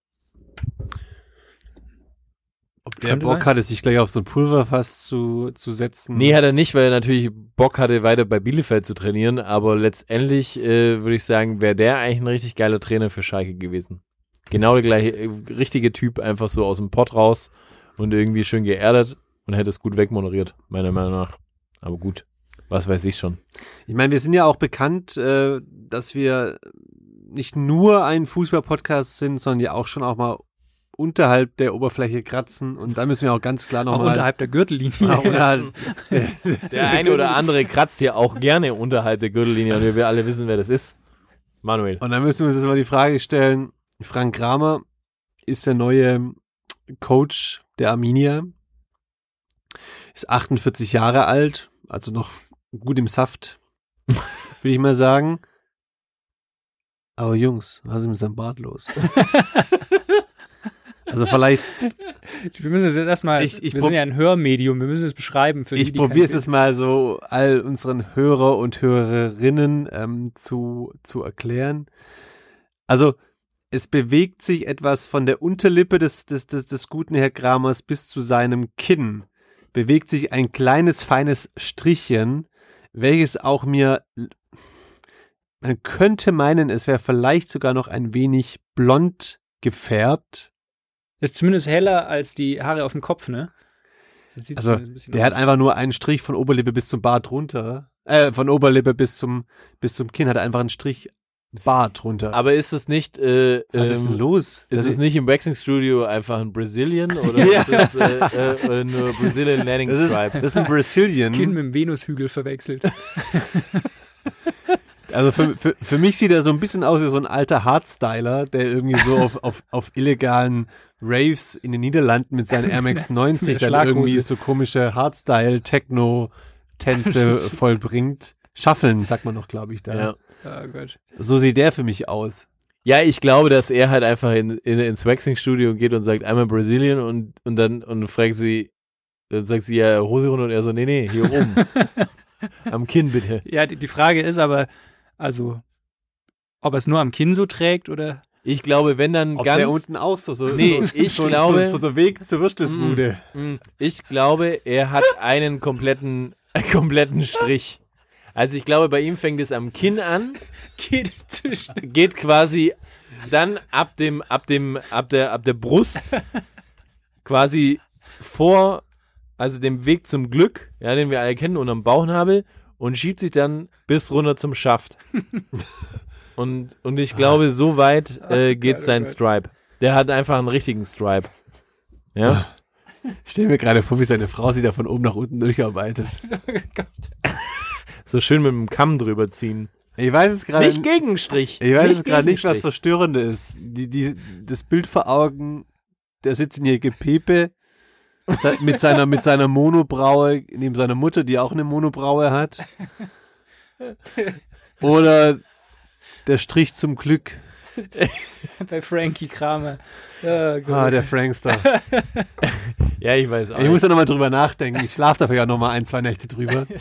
Ob der Bock sein. hatte, sich gleich auf so ein Pulverfass zu, zu setzen. Nee, hat er nicht, weil er natürlich Bock hatte, weiter bei Bielefeld zu trainieren, aber letztendlich äh, würde ich sagen, wäre der eigentlich ein richtig geiler Trainer für Schalke gewesen. Genau der gleiche, äh, richtige Typ, einfach so aus dem Pott raus und irgendwie schön geerdet und hätte es gut wegmoderiert, meiner Meinung nach. Aber gut, was weiß ich schon. Ich meine, wir sind ja auch bekannt, äh, dass wir nicht nur ein Fußball-Podcast sind, sondern ja auch schon auch mal unterhalb der Oberfläche kratzen. Und da müssen wir auch ganz klar nochmal. unterhalb der Gürtellinie. Auch unterhalb, Der eine oder andere kratzt hier auch gerne unterhalb der Gürtellinie und wir alle wissen, wer das ist. Manuel. Und dann müssen wir uns jetzt mal die Frage stellen, Frank Kramer ist der neue Coach der Arminia, ist 48 Jahre alt, also noch gut im Saft, würde ich mal sagen. Aber Jungs, was ist mit seinem Bart los? also vielleicht, Wir müssen es jetzt erstmal, Ich- ich wir sind ja ein Hörmedium, wir müssen es beschreiben für die, ich probiere es jetzt mal so all unseren Hörer und Hörerinnen ähm, zu, zu erklären. Also, es bewegt sich etwas von der Unterlippe des, des, des, des guten Herr Kramers bis zu seinem Kinn. Bewegt sich ein kleines, feines Strichchen, welches auch mir, man könnte meinen, es wäre vielleicht sogar noch ein wenig blond gefärbt. Ist zumindest heller als die Haare auf dem Kopf, ne? Das sieht Also, zumindest ein bisschen der hat einfach nur einen Strich von Oberlippe bis zum Bart runter. Äh, von Oberlippe bis zum, bis zum Kinn hat er einfach einen Strich Bart runter. Aber ist es nicht, äh, Was ähm, ist denn los? Ist Also- es nicht im Waxing Studio einfach ein Brazilian oder ist es äh, äh, nur Brazilian Landing das ist, Stripe? das ist ein Brazilian. Kind mit dem Venushügel verwechselt. Also für, für, für mich sieht er so ein bisschen aus wie so ein alter Hardstyler, der irgendwie so auf, auf, auf illegalen Raves in den Niederlanden mit seinen Air Max 90 der dann irgendwie so komische Hardstyle-Techno-Tänze vollbringt. Schaffeln, sagt man noch, glaube ich, da. Ja. Oh Gott. So sieht der für mich aus. ja, ich glaube, dass er halt einfach in, in, ins Waxing Studio geht und sagt, einmal Brazilian und, und dann und fragt sie, dann sagt sie ja Hose runter und er so, nee, nee, hier oben. Am Kinn bitte. Ja, die, die Frage ist aber, also, ob er es nur am Kinn so trägt oder. Ich glaube, wenn dann Ob ganz der unten auch so, so, Nee, so, ich so, glaube- so, so der Weg zur Würstelsbude. Mm, Ich glaube, er hat einen kompletten, einen kompletten Strich. Also ich glaube, bei ihm fängt es am Kinn an, Geht zwischen. geht quasi dann ab dem, ab dem, ab der, ab der Brust quasi vor, also dem Weg zum Glück, ja, den wir alle kennen, unterm Bauchnabel und schiebt sich dann bis runter zum Schaft. Und, und ich glaube, so weit äh, geht oh sein. Stripe. Der hat einfach einen richtigen Stripe. Ja. Ich stelle mir gerade vor, wie seine Frau sie da von oben nach unten durcharbeitet. So schön mit dem Kamm drüber ziehen. Ich weiß es gerade Nicht Gegenstrich. Ich weiß es gerade nicht, was. Verstörende ist. Die, die, das Bild vor Augen, der 17-jährige Pepe mit se- mit seiner, mit seiner Monobraue neben seiner Mutter, die auch eine Monobraue hat. Oder der Strich zum Glück. Bei Frankie Kramer. Oh Gott. Ah, der Frankster. Ja, ich weiß auch. Ich muss da nochmal drüber nachdenken. Ich schlafe dafür ja nochmal ein, zwei Nächte drüber.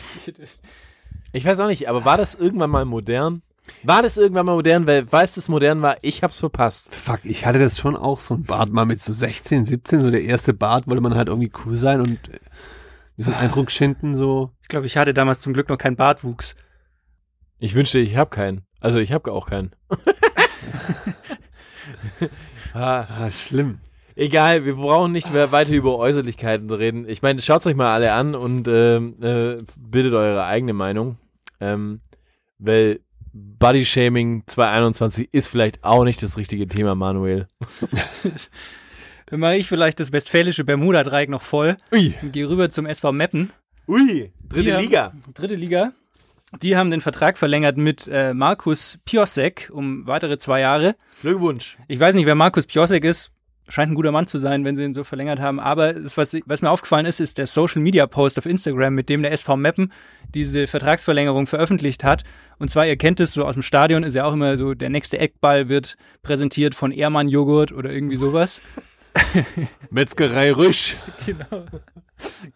Ich weiß auch nicht, aber war das irgendwann mal modern? War das irgendwann mal modern? Weil, falls das modern war, ich hab's verpasst. Fuck, ich hatte das schon auch so ein Bart mal mit so 16, 17, so der erste Bart, wollte man halt irgendwie cool sein und äh, wie so einen Eindruck schinden, so. Ich glaube, ich hatte damals zum Glück noch keinen Bartwuchs. Ich wünschte, ich hab keinen. Also, ich hab auch keinen. ah, Ah, schlimm. Egal, wir brauchen nicht mehr weiter über Äußerlichkeiten reden. Ich meine, schaut euch mal alle an und ähm, äh, bildet eure eigene Meinung. Ähm, weil Body Shaming 2021 ist vielleicht auch nicht das richtige Thema, Manuel. Dann mache ich vielleicht das westfälische Bermuda-Dreieck noch voll Ui, gehe rüber zum SV Meppen. ui, dritte Die haben- Liga. Dritte Liga. Die haben den Vertrag verlängert mit äh, Markus Piosek um weitere zwei Jahre. Glückwunsch. Ich weiß nicht, wer Markus Piosek ist. Scheint ein guter Mann zu sein, wenn sie ihn so verlängert haben. Aber das, was, was mir aufgefallen ist, ist der Social Media Post auf Instagram, mit dem der SV Meppen diese Vertragsverlängerung veröffentlicht hat. Und zwar, ihr kennt es so aus dem Stadion, ist ja auch immer so, der nächste Eckball wird präsentiert von Ehrmann Joghurt oder irgendwie sowas. Metzgerei Rüsch.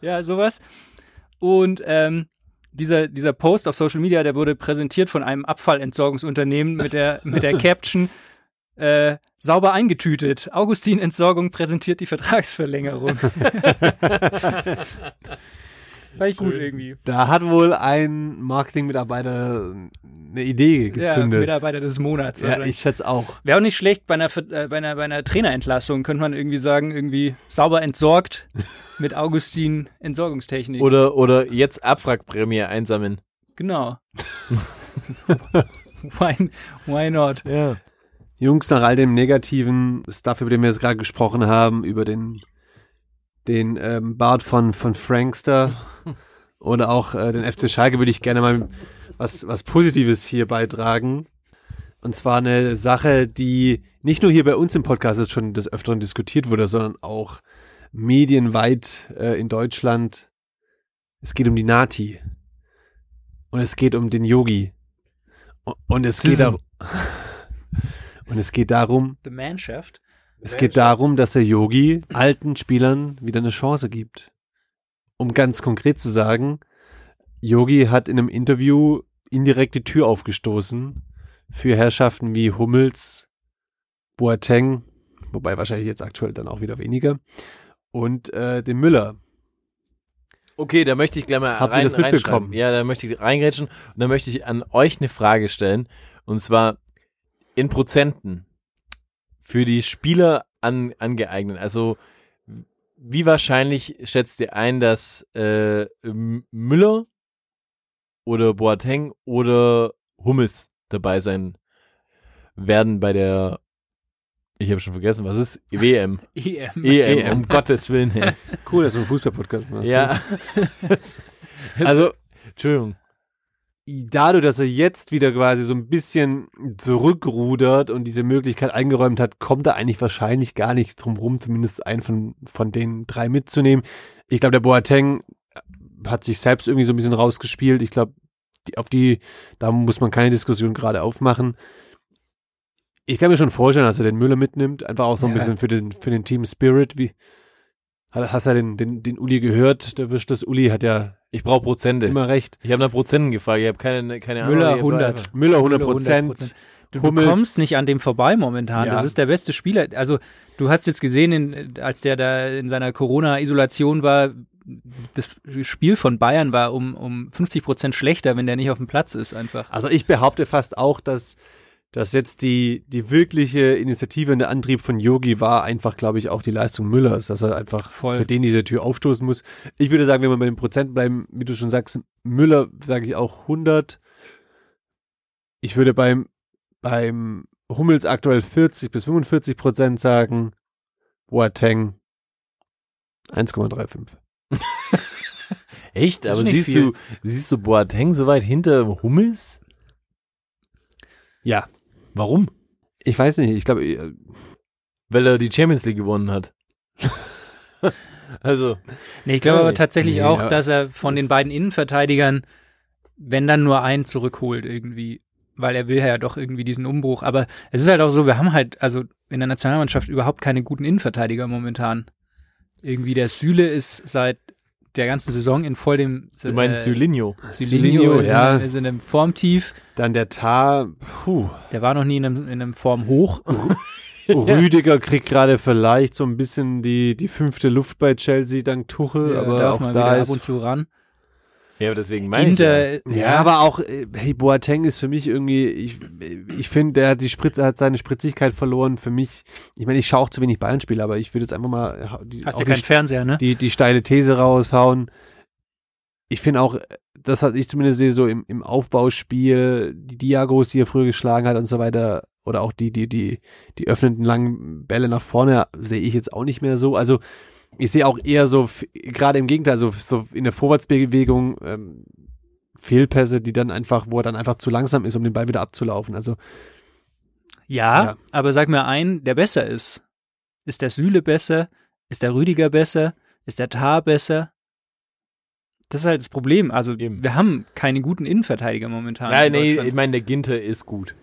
Ja, sowas. Und ähm, dieser, dieser Post auf Social Media, der wurde präsentiert von einem Abfallentsorgungsunternehmen mit der, mit der Caption äh, sauber eingetütet. Augustin Entsorgung präsentiert die Vertragsverlängerung. War ich gut irgendwie. Da hat wohl ein Marketingmitarbeiter eine Idee Ja, gezündet. Mitarbeiter des Monats. Ja, ich schätze auch. Wäre auch nicht schlecht, bei einer, äh, bei, einer, bei einer Trainerentlassung könnte man irgendwie sagen, irgendwie sauber entsorgt mit Augustin Entsorgungstechnik. Oder, oder jetzt Abwrackprämie einsammeln. genau. why, why not? Ja. Jungs, nach all dem negativen Stuff, über den wir jetzt gerade gesprochen haben, über den, den ähm, Bart von, von Frankster oder auch äh, den FC Schalke, würde ich gerne mal was, was Positives hier beitragen. Und zwar eine Sache, die nicht nur hier bei uns im Podcast jetzt schon des Öfteren diskutiert wurde, sondern auch medienweit äh, in Deutschland. Es geht um die Nati. Und es geht um den Yogi. Und- es geht, Sism. dar und es geht darum, The Manshaft. Es geht darum, dass der Yogi alten Spielern wieder eine Chance gibt. Um ganz konkret zu sagen, Yogi hat in einem Interview indirekt die Tür aufgestoßen für Herrschaften wie Hummels, Boateng, wobei wahrscheinlich jetzt aktuell dann auch wieder weniger, und äh, den Müller. Okay, da möchte ich gleich mal Habt ihr rein, das mitbekommen? Ja, da möchte ich reingrätschen und da möchte ich an euch eine Frage stellen. Und zwar in Prozenten für die Spieler an, angeeignet. Also wie wahrscheinlich schätzt ihr ein, dass äh, Müller oder Boateng oder Hummels dabei sein werden bei der ich habe schon vergessen, was ist WM? EM. EM, EM. um Gottes Willen. Cool, dass du einen Fußball-Podcast machst. Ja. Also, Entschuldigung. Dadurch, dass er jetzt wieder quasi so ein bisschen zurückrudert und diese Möglichkeit eingeräumt hat, kommt er eigentlich wahrscheinlich gar nicht drum rum, zumindest einen von, von den drei mitzunehmen. Ich glaube, der Boateng hat sich selbst irgendwie so ein bisschen rausgespielt. Ich glaube, auf die, da muss man keine Diskussion gerade aufmachen. Ich kann mir schon vorstellen, dass er den Müller mitnimmt, einfach auch so ein Ja. bisschen für den, für den Team Spirit, wie, hast du den, den, den Uli gehört? Der Wisch das Uli hat ja Ich brauche Prozente. immer recht. Ich habe nach Prozenten gefragt. Ich habe keine, keine Ahnung. Müller Ich hab 100. einfach- Müller 100 Müller Prozent. Du Hummels- kommst nicht an dem vorbei momentan. Ja. Das ist der beste Spieler. Also du hast jetzt gesehen, in, als der da in seiner Corona-Isolation war, das Spiel von Bayern war um, um 50 Prozent schlechter, wenn der nicht auf dem Platz ist einfach. Also ich behaupte fast auch, dass, dass jetzt die, die wirkliche Initiative und der Antrieb von Yogi war einfach, glaube ich, auch die Leistung Müllers, dass er einfach Voll. für den diese Tür aufstoßen muss. Ich würde sagen, wenn wir bei den Prozent bleiben, wie du schon sagst, Müller sage ich auch 100. Ich würde beim, beim Hummels aktuell 40 bis 45 Prozent sagen. Boateng 1,35. Echt? Aber siehst viel. du, siehst du Boateng so weit hinter Hummels? Ja, Warum? ich weiß nicht. Ich glaube, äh, Weil er die Champions League gewonnen hat. also, Nee, ich glaube aber tatsächlich Nee, auch, dass er von den beiden Innenverteidigern, wenn dann nur einen zurückholt irgendwie, weil er will ja doch irgendwie diesen Umbruch. Aber es ist halt auch so, wir haben halt also in der Nationalmannschaft überhaupt keine guten Innenverteidiger momentan. Irgendwie der Süle ist seit der ganzen Saison in voll dem du meinst äh, Sylinho. Sylinho Sylinho, ist, ja. in, ist in einem Formtief. dann der Tar, puh. Der war noch nie in einem, in einem Formhoch. Rüdiger kriegt gerade vielleicht so ein bisschen die, die fünfte Luft bei Chelsea dank Tuchel, Ja, aber darf auch mal da wieder ist ab und zu ran. Ja, aber deswegen meine ich. Ja. Ja, aber auch, äh, hey, Boateng ist für mich irgendwie, ich, ich finde, der hat die Spritz, hat seine Spritzigkeit verloren. Für mich, ich meine, ich schaue auch zu wenig Bayern-Spiele, aber ich würde jetzt einfach mal äh, die, hast ja die, keinen Fernseher, ne? die, die steile These raushauen. Ich finde auch, das hat ich zumindest sehe, so im, im Aufbauspiel, die Diagos, die er früher geschlagen hat und so weiter, oder auch die, die, die, die öffnenden langen Bälle nach vorne, sehe ich jetzt auch nicht mehr so. Also, ich sehe auch eher so, gerade im Gegenteil, so, so in der Vorwärtsbewegung, ähm, Fehlpässe, die dann einfach, wo er dann einfach zu langsam ist, um den Ball wieder abzulaufen. Also, Ja, Ja. aber sag mir einen, der besser ist. Ist der Süle besser? Ist der Rüdiger besser? Ist der Tar besser? Das ist halt das Problem. Also, Eben. wir haben keine guten Innenverteidiger momentan. Nein, in nee, ich meine, der Ginter ist gut.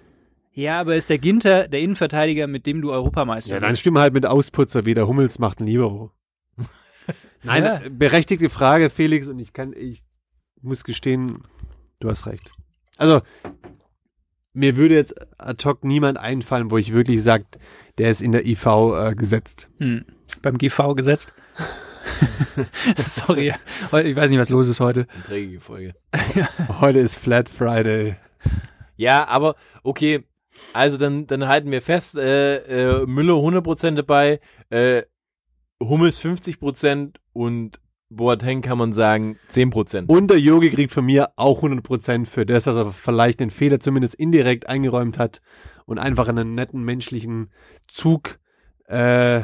Ja, aber ist der Ginter der Innenverteidiger, mit dem du Europameister ja, dann wir halt mit Ausputzer wieder. Hummels macht ein Libero. Nein, Ja. berechtigte Frage, Felix, und ich kann, ich muss gestehen, du hast recht. Also, mir würde jetzt ad hoc niemand einfallen, wo ich wirklich sage, der ist in der IV äh, gesetzt. Hm. Beim GV gesetzt. Sorry, ich weiß nicht, was los ist heute. Eine träge Folge. Heute ist Flat Friday. Ja, aber okay. Also dann, dann halten wir fest, äh, äh, Müller 100% dabei, äh, Hummels 50% und Boateng kann man sagen 10%. Und der Yogi kriegt von mir auch 100% für das, dass er vielleicht den Fehler zumindest indirekt eingeräumt hat und einfach einen netten menschlichen Zug äh,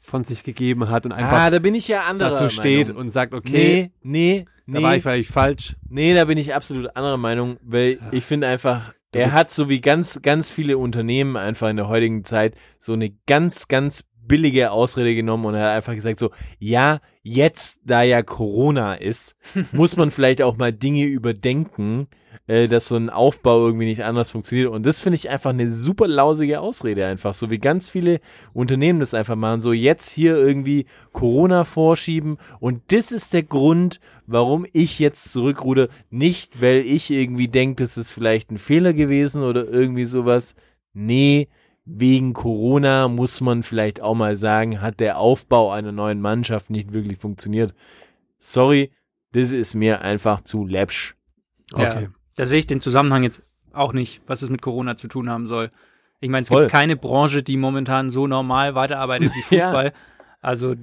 von sich gegeben hat und einfach ah, da bin ich ja anderer dazu steht Meinung. und sagt, okay, Nee, nee, da war ich vielleicht falsch. nee, da bin ich absolut anderer Meinung, weil ich finde einfach, er hat so wie ganz, ganz viele Unternehmen einfach in der heutigen Zeit so eine ganz, ganz billige Ausrede genommen und er hat einfach gesagt so, ja, jetzt, da ja Corona ist, muss man vielleicht auch mal Dinge überdenken, äh, dass so ein Aufbau irgendwie nicht anders funktioniert. Und das finde ich einfach eine super lausige Ausrede einfach, so wie ganz viele Unternehmen das einfach machen, so jetzt hier irgendwie Corona vorschieben und das ist der Grund, warum ich jetzt zurückruder, nicht weil ich irgendwie denke, das ist vielleicht ein Fehler gewesen oder irgendwie sowas. Nee, wegen Corona muss man vielleicht auch mal sagen, hat der Aufbau einer neuen Mannschaft nicht wirklich funktioniert. Sorry, das ist mir einfach zu läppsch. Okay. Ja, da sehe ich den Zusammenhang jetzt auch nicht, was es mit Corona zu tun haben soll. Ich meine, es Voll. gibt keine Branche, die momentan so normal weiterarbeitet wie Ja. Fußball. Also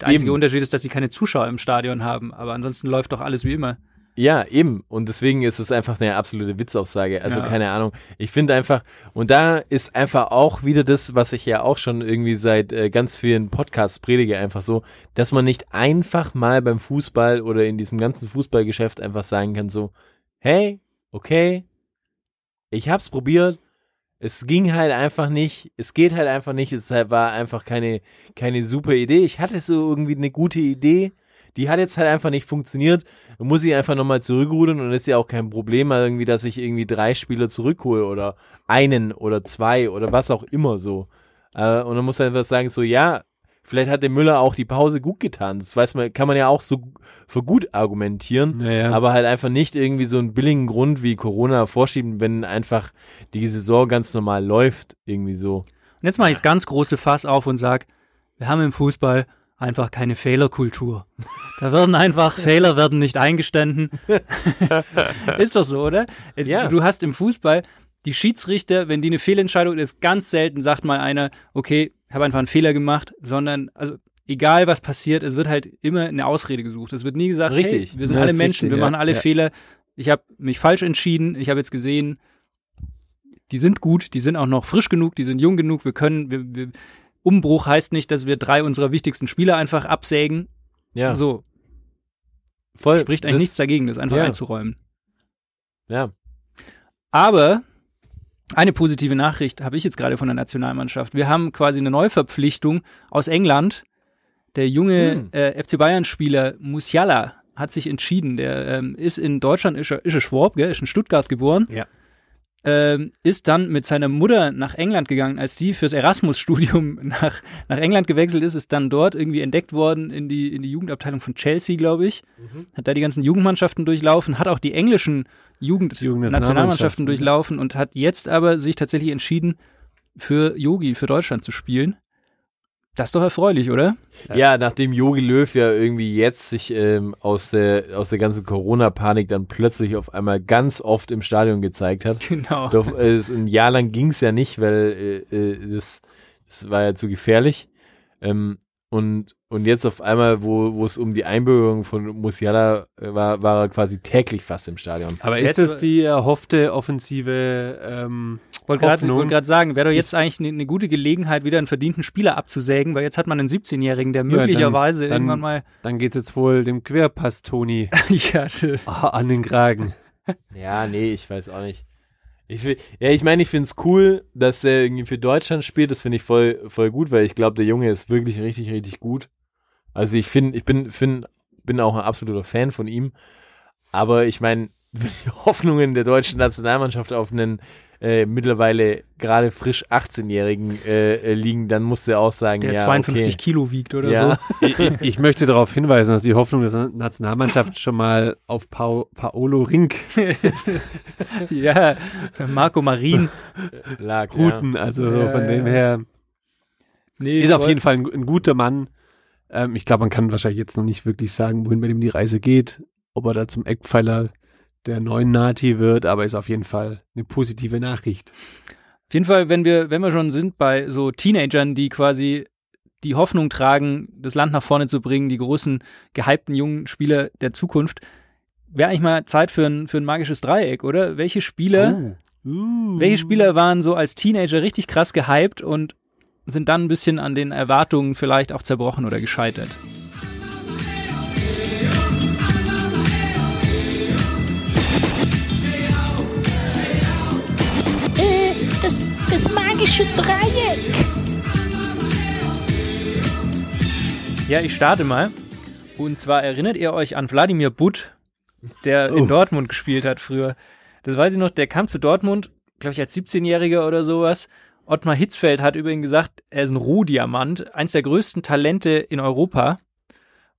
der einzige Eben. Unterschied ist, dass sie keine Zuschauer im Stadion haben, aber ansonsten läuft doch alles wie immer. Ja, eben. Und deswegen ist es einfach eine absolute Witzaussage. Also Ja. keine Ahnung. Ich finde einfach, und da ist einfach auch wieder das, was ich ja auch schon irgendwie seit äh, ganz vielen Podcasts predige, einfach so, dass man nicht einfach mal beim Fußball oder in diesem ganzen Fußballgeschäft einfach sagen kann so, hey, okay, ich hab's probiert, es ging halt einfach nicht, es geht halt einfach nicht, es war einfach keine, keine super Idee. Ich hatte so irgendwie eine gute Idee, die hat jetzt halt einfach nicht funktioniert. Muss ich einfach nochmal zurückrudern und ist ja auch kein Problem irgendwie, dass ich irgendwie drei Spieler zurückhole oder einen oder zwei oder was auch immer so. Äh, und dann muss er einfach sagen, so, ja, vielleicht hat der Müller auch die Pause gut getan. Das weiß man, kann man ja auch so für gut argumentieren. Ja, ja. Aber halt einfach nicht irgendwie so einen billigen Grund wie Corona vorschieben, wenn einfach die Saison ganz normal läuft, irgendwie so. Und jetzt mache ich das ganz große Fass auf und sag, wir haben im Fußball einfach keine Fehlerkultur. Da werden einfach Fehler werden nicht eingestanden. ist doch so, oder? Äh, Ja. Du, hast im Fußball die Schiedsrichter, wenn die eine Fehlentscheidung ist, ganz selten sagt mal einer, okay, ich habe einfach einen Fehler gemacht, sondern also egal was passiert, es wird halt immer eine Ausrede gesucht. Es wird nie gesagt, Richtig. Hey, wir sind Ja, alle Menschen, richtig, wir machen alle Ja. Fehler. Ich habe mich falsch entschieden, ich habe jetzt gesehen, die sind gut, die sind auch noch frisch genug, die sind jung genug, wir können, wir, wir, Umbruch heißt nicht, dass wir drei unserer wichtigsten Spieler einfach absägen. Ja, So, voll. spricht eigentlich das, nichts dagegen, das einfach ja. einzuräumen. Ja, Aber eine positive Nachricht habe ich jetzt gerade von der Nationalmannschaft. Wir haben quasi eine Neuverpflichtung aus England. Der junge Hm. äh, FC Bayern-Spieler Musiala hat sich entschieden. Der ähm, ist in Deutschland, ist er, ist er Schwab, gell? ist in Stuttgart geboren. Ja. Ähm, ist dann mit seiner Mutter nach England gegangen. Als die fürs Erasmus-Studium nach, nach England gewechselt ist, ist dann dort irgendwie entdeckt worden in die, in die Jugendabteilung von Chelsea, glaube ich. Hat da die ganzen Jugendmannschaften durchlaufen, hat auch die englischen Jugend Jugendnationalmannschaften, Nationalmannschaften ja. durchlaufen und hat jetzt aber sich tatsächlich entschieden, für Yogi, für Deutschland zu spielen. Das ist doch erfreulich, oder? Ja, nachdem Jogi Löw ja irgendwie jetzt sich ähm, aus der aus der ganzen Corona-Panik dann plötzlich auf einmal ganz oft im Stadion gezeigt hat. Genau. Doch, äh, ein Jahr lang ging es ja nicht, weil äh, äh, das, das war ja zu gefährlich. Ähm, und, und jetzt auf einmal, wo, wo es um die Einbürgerung von Musiala äh, war, war er quasi täglich fast im Stadion. Aber Jetzt ist das die erhoffte offensive ähm, Wollte gerade wollt sagen, wäre doch jetzt eigentlich eine eine gute Gelegenheit, wieder einen verdienten Spieler abzusägen, weil jetzt hat man einen 17-Jährigen, der dann- möglicherweise dann- irgendwann mal. Dann geht jetzt wohl dem Querpass Toni ja, tschö. an den Kragen. Ja, nee, ich weiß auch nicht. Ich will, ja, ich meine, ich finde es cool, dass er irgendwie für Deutschland spielt. Das finde ich voll, voll gut, weil ich glaube, der Junge ist wirklich richtig, richtig gut. Also ich finde, ich bin, find, bin auch ein absoluter Fan von ihm. Aber ich meine, wenn die Hoffnungen der deutschen Nationalmannschaft auf einen äh, mittlerweile gerade frisch 18-Jährigen äh, äh, liegen, dann musst du ja auch sagen, der ja, 52 okay. Kilo wiegt oder Ja. ich, ich- ich möchte darauf hinweisen, dass die Hoffnung der Nationalmannschaft schon mal auf Pau, Paolo Rink so. ja, Marco Marin. lag. ruhten. Also Ja, von ja, dem ja. her Nee, ist auf jeden Fall ein, ein guter Mann. Ähm, ich glaube, man kann wahrscheinlich jetzt noch nicht wirklich sagen, wohin bei dem die Reise geht, ob er da zum Eckpfeiler der neuen Nati wird, aber ist auf jeden Fall eine positive Nachricht. Auf jeden Fall, wenn wir, wenn wir schon sind bei so Teenagern, die quasi die Hoffnung tragen, das Land nach vorne zu bringen, die großen, gehypten jungen Spieler der Zukunft, wäre eigentlich mal Zeit für ein, für ein magisches Dreieck, oder? Welche Spieler, welche Spieler waren so als Teenager richtig krass gehypt und sind dann ein bisschen an den Erwartungen vielleicht auch zerbrochen oder gescheitert? Äh, das, das magische Dreieck. Ja, ich starte mal. Und zwar erinnert ihr euch an Wladimir Butt, der in Dortmund gespielt hat früher. Das weiß ich noch, der kam zu Dortmund, glaube ich, als 17-Jähriger oder sowas. Ottmar Hitzfeld hat über ihn gesagt, er ist ein Rohdiamant, eins der größten Talente in Europa.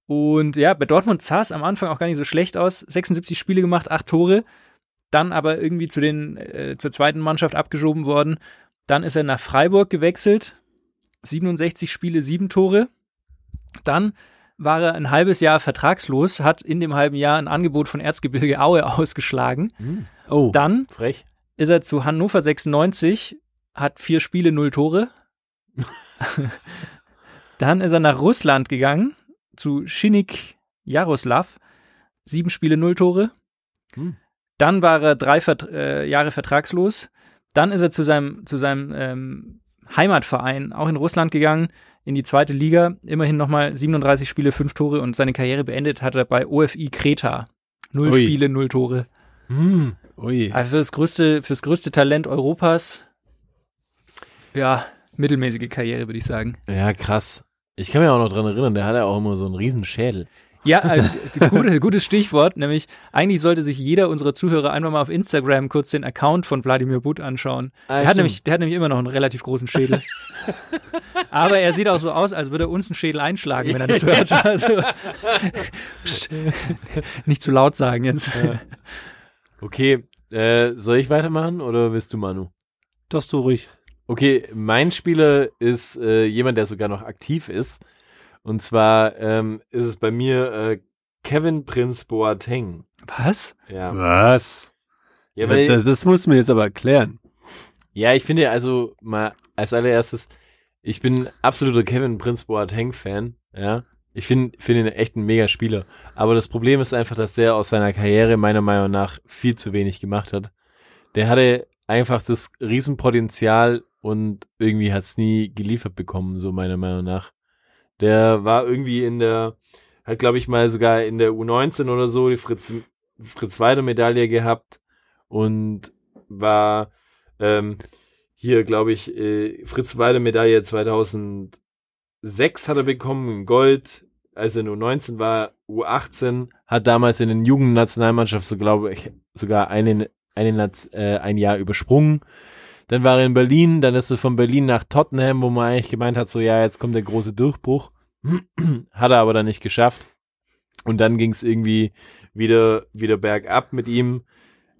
Und ja, bei Dortmund sah es am Anfang auch gar nicht so schlecht aus. 76 Spiele gemacht, acht Tore. Dann aber irgendwie zu den, äh, zur zweiten Mannschaft abgeschoben worden. Dann ist er nach Freiburg gewechselt. 67 Spiele, sieben Tore. Dann war er ein halbes Jahr vertragslos, hat in dem halben Jahr ein Angebot von Erzgebirge Aue ausgeschlagen. Oh, Dann Frech. ist er zu Hannover 96, hat vier Spiele, null Tore. Dann ist er nach Russland gegangen, zu Schinik Jaroslav, sieben Spiele, null Tore. Hm. Dann war er drei Vert äh, Jahre vertragslos. Dann ist er zu seinem, zu seinem ähm, Heimatverein, auch in Russland gegangen, in die zweite Liga. Immerhin nochmal 37 Spiele, fünf Tore und seine Karriere beendet hat er bei OFI Kreta. Null Ui. Spiele, null Tore. Hm. ui. Also für das größte, fürs größte Talent Europas, ja, mittelmäßige Karriere, würde ich sagen. Ja, krass. Ich kann mich auch noch dran erinnern, der hatte auch immer so einen riesen Schädel. Ja, also, gute, gutes Stichwort, nämlich eigentlich sollte sich jeder unserer Zuhörer einfach mal auf Instagram kurz den Account von Wladimir Butt anschauen. Ah, der, hat nämlich, der hat nämlich immer noch einen relativ großen Schädel. Aber er sieht auch so aus, als würde er uns einen Schädel einschlagen, wenn er das hört. Also, pst, nicht zu laut sagen jetzt. Okay, äh, soll ich weitermachen oder willst du, Manu? Das so ruhig. Okay, mein Spieler ist äh, jemand, der sogar noch aktiv ist. Und zwar ähm, ist es bei mir äh, Kevin Prince Boateng. Was? Ja, Was? ja, weil, das, das muss mir jetzt aber erklären. ja ich finde also mal als allererstes, ich bin absoluter Kevin Prince Boateng Fan. Ja, ich finde finde ihn echt ein mega Spieler. Aber das Problem ist einfach, dass der aus seiner Karriere meiner Meinung nach viel zu wenig gemacht hat. Der hatte einfach das Riesenpotenzial und irgendwie hat es nie geliefert bekommen, so meiner Meinung nach. Der war irgendwie in der, hat glaube ich mal sogar in der U19 oder so die Fritz, Fritz Weider Medaille gehabt und war ähm, hier glaube ich äh, Fritz Weider Medaille 2006 hat er bekommen, in Gold, als er nur 19 war, U18, hat damals in den Jugendnationalmannschaft so glaube ich sogar einen, einen äh, ein Jahr übersprungen. Dann war er in Berlin, dann ist er von Berlin nach Tottenham, wo man eigentlich gemeint hat, so ja, jetzt kommt der große Durchbruch. hat er aber dann nicht geschafft. Und dann ging es irgendwie wieder, wieder bergab mit ihm.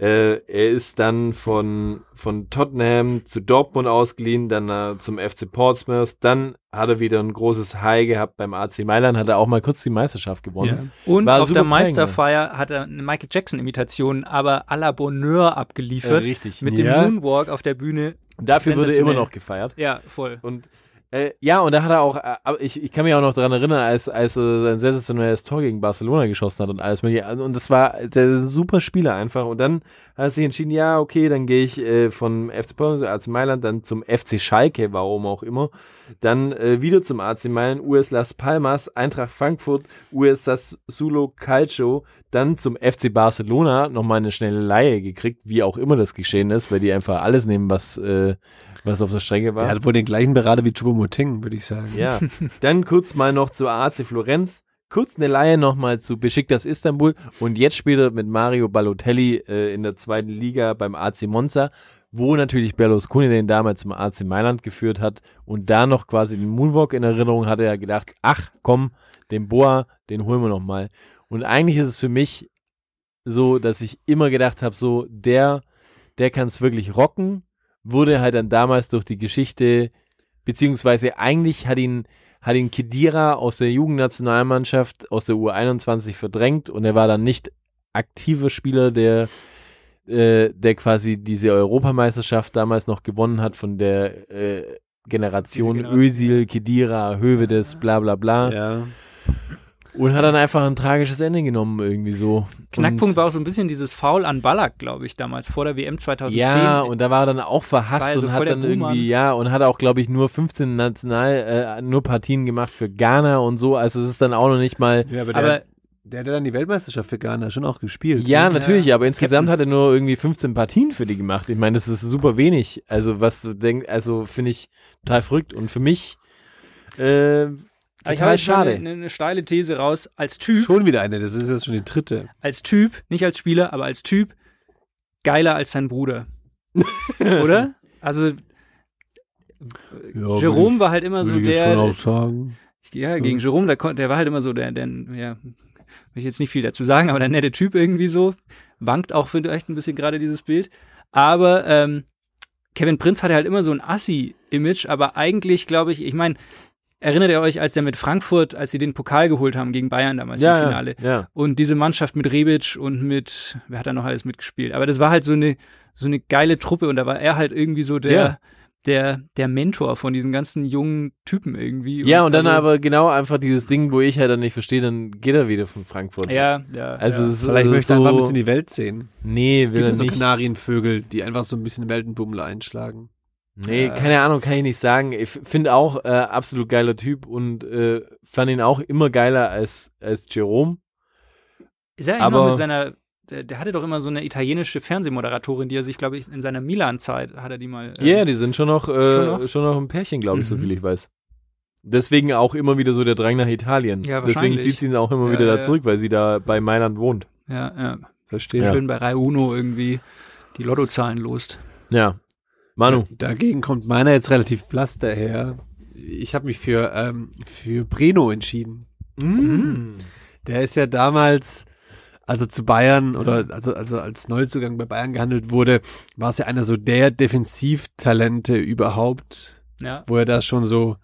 Äh, er ist dann von, von Tottenham zu Dortmund ausgeliehen, dann äh, zum FC Portsmouth. Dann hat er wieder ein großes High gehabt beim AC Mailand, hat er auch mal kurz die Meisterschaft gewonnen. Und War auf der Meisterfeier hat er eine Michael Jackson-Imitation, aber à la Bonheur abgeliefert. Äh, richtig. Mit dem Ja. Moonwalk auf der Bühne. Dafür wurde er immer noch gefeiert. Ja, voll. Und äh, ja, und da hat er auch, äh, ich, ich kann mich auch noch daran erinnern, als, als er sein sensationelles Tor gegen Barcelona geschossen hat und alles mögliche. Also, Und das war der super Spieler einfach. Und dann hat er sich entschieden, ja, okay, dann gehe ich äh, von FC Porto, AC Mailand, dann zum FC Schalke, warum auch immer. Dann äh, wieder zum AC Mailand, US Las Palmas, Eintracht Frankfurt, US Sassuolo Calcio, dann zum FC Barcelona, nochmal eine schnelle Laie gekriegt, wie auch immer das geschehen ist, weil die einfach alles nehmen, was, äh, was auf der Strecke war. Der hat wohl den gleichen Berater wie Choupo-Moting, würde ich sagen. Ja, dann kurz mal noch zu AC Florenz, kurz eine Laie nochmal zu Besiktas Istanbul und jetzt später mit Mario Balotelli äh, in der zweiten Liga beim AC Monza, wo natürlich Berlusconi den damals zum AC Mailand geführt hat und da noch quasi den Moonwalk in Erinnerung hatte er gedacht, ach komm, den Boa, den holen wir nochmal. Und eigentlich ist es für mich so, dass ich immer gedacht habe, so der, der kann es wirklich rocken, wurde halt dann damals durch die Geschichte beziehungsweise eigentlich hat ihn, hat ihn Kedira aus der Jugendnationalmannschaft, aus der U21 verdrängt und er war dann nicht aktiver Spieler, der, äh, der quasi diese Europameisterschaft damals noch gewonnen hat von der äh, Generation. Özil, Kedira, Hövedes, bla bla bla. Ja. Und hat dann einfach ein tragisches Ende genommen, irgendwie so. Knackpunkt und, war auch so ein bisschen dieses Foul an Ballack, glaube ich, damals, vor der WM 2010. Ja, und da war er dann auch verhasst er so und hat dann irgendwie, ja, und hat auch, glaube ich, nur 15 National, äh, nur Partien gemacht für Ghana und so. Also es ist dann auch noch nicht mal. ja aber der, Aber der hat ja dann die Weltmeisterschaft für Ghana schon auch gespielt. Ja, ne? natürlich, aber als insgesamt Captain. hat er nur irgendwie 15 Partien für die gemacht. Ich meine, das ist super wenig. Also, was du denkst, also finde ich total verrückt. Und für mich äh, Aber ich total habe schade. Eine, eine steile These raus. Als Typ, Schon wieder eine, das ist jetzt schon die dritte. als Typ, nicht als Spieler, aber als Typ, geiler als sein Bruder. Oder? Also, Ja, Jerome war halt immer so ich der. sagen. Ja, gegen Jerome, der, der war halt immer so der, der, ja, will ich jetzt nicht viel dazu sagen, aber der nette Typ irgendwie so. Wankt auch vielleicht ein bisschen gerade dieses Bild. Aber ähm, Kevin Prinz hatte halt immer so ein Assi-Image, aber eigentlich glaube ich, ich meine, erinnert ihr euch, als er mit Frankfurt, als sie den Pokal geholt haben gegen Bayern damals ja, im Finale? Ja, ja. Und diese Mannschaft mit Rebic und mit, wer hat da noch alles mitgespielt? Aber das war halt so eine, so eine geile Truppe und da war er halt irgendwie so der, Ja. der, der Mentor von diesen ganzen jungen Typen irgendwie. Ja, und dann also, aber genau einfach dieses Ding, wo ich halt dann nicht verstehe, dann geht er wieder von Frankfurt. Ja, ja. Also, ja. ist, Vielleicht es ist möchte er so, einfach ein bisschen die Welt sehen. Nee, Es will gibt er so nicht. Kanarienvögel, die einfach so ein bisschen Weltenbummel einschlagen. Nee, Ja. keine Ahnung, kann ich nicht sagen. Ich finde auch äh, absolut geiler Typ und äh, fand ihn auch immer geiler als, als Jerome. Ist er aber- noch mit seiner, der, der hatte doch immer so eine italienische Fernsehmoderatorin, die er sich, glaube ich, in seiner Milan-Zeit hat er die mal. Ja, ähm, die sind schon noch, äh, Schon schon noch? noch? ein Pärchen, glaube ich, so Mhm. viel ich weiß. Deswegen auch immer wieder so der Drang nach Italien. Ja, Deswegen wahrscheinlich. zieht sie ihn auch immer Ja, wieder ja. da zurück, weil sie da bei Mailand wohnt. ja, ja. Verstehe. Schön bei Rai Uno irgendwie die Lottozahlen lost. Ja. Manu. Dagegen kommt meiner jetzt relativ blass daher. Ich habe mich für, ähm, für Breno entschieden. Mm. Der ist ja damals, also zu Bayern oder also, also als Neuzugang bei Bayern gehandelt wurde, war es ja einer so der Defensivtalente überhaupt, Ja. wo er da schon so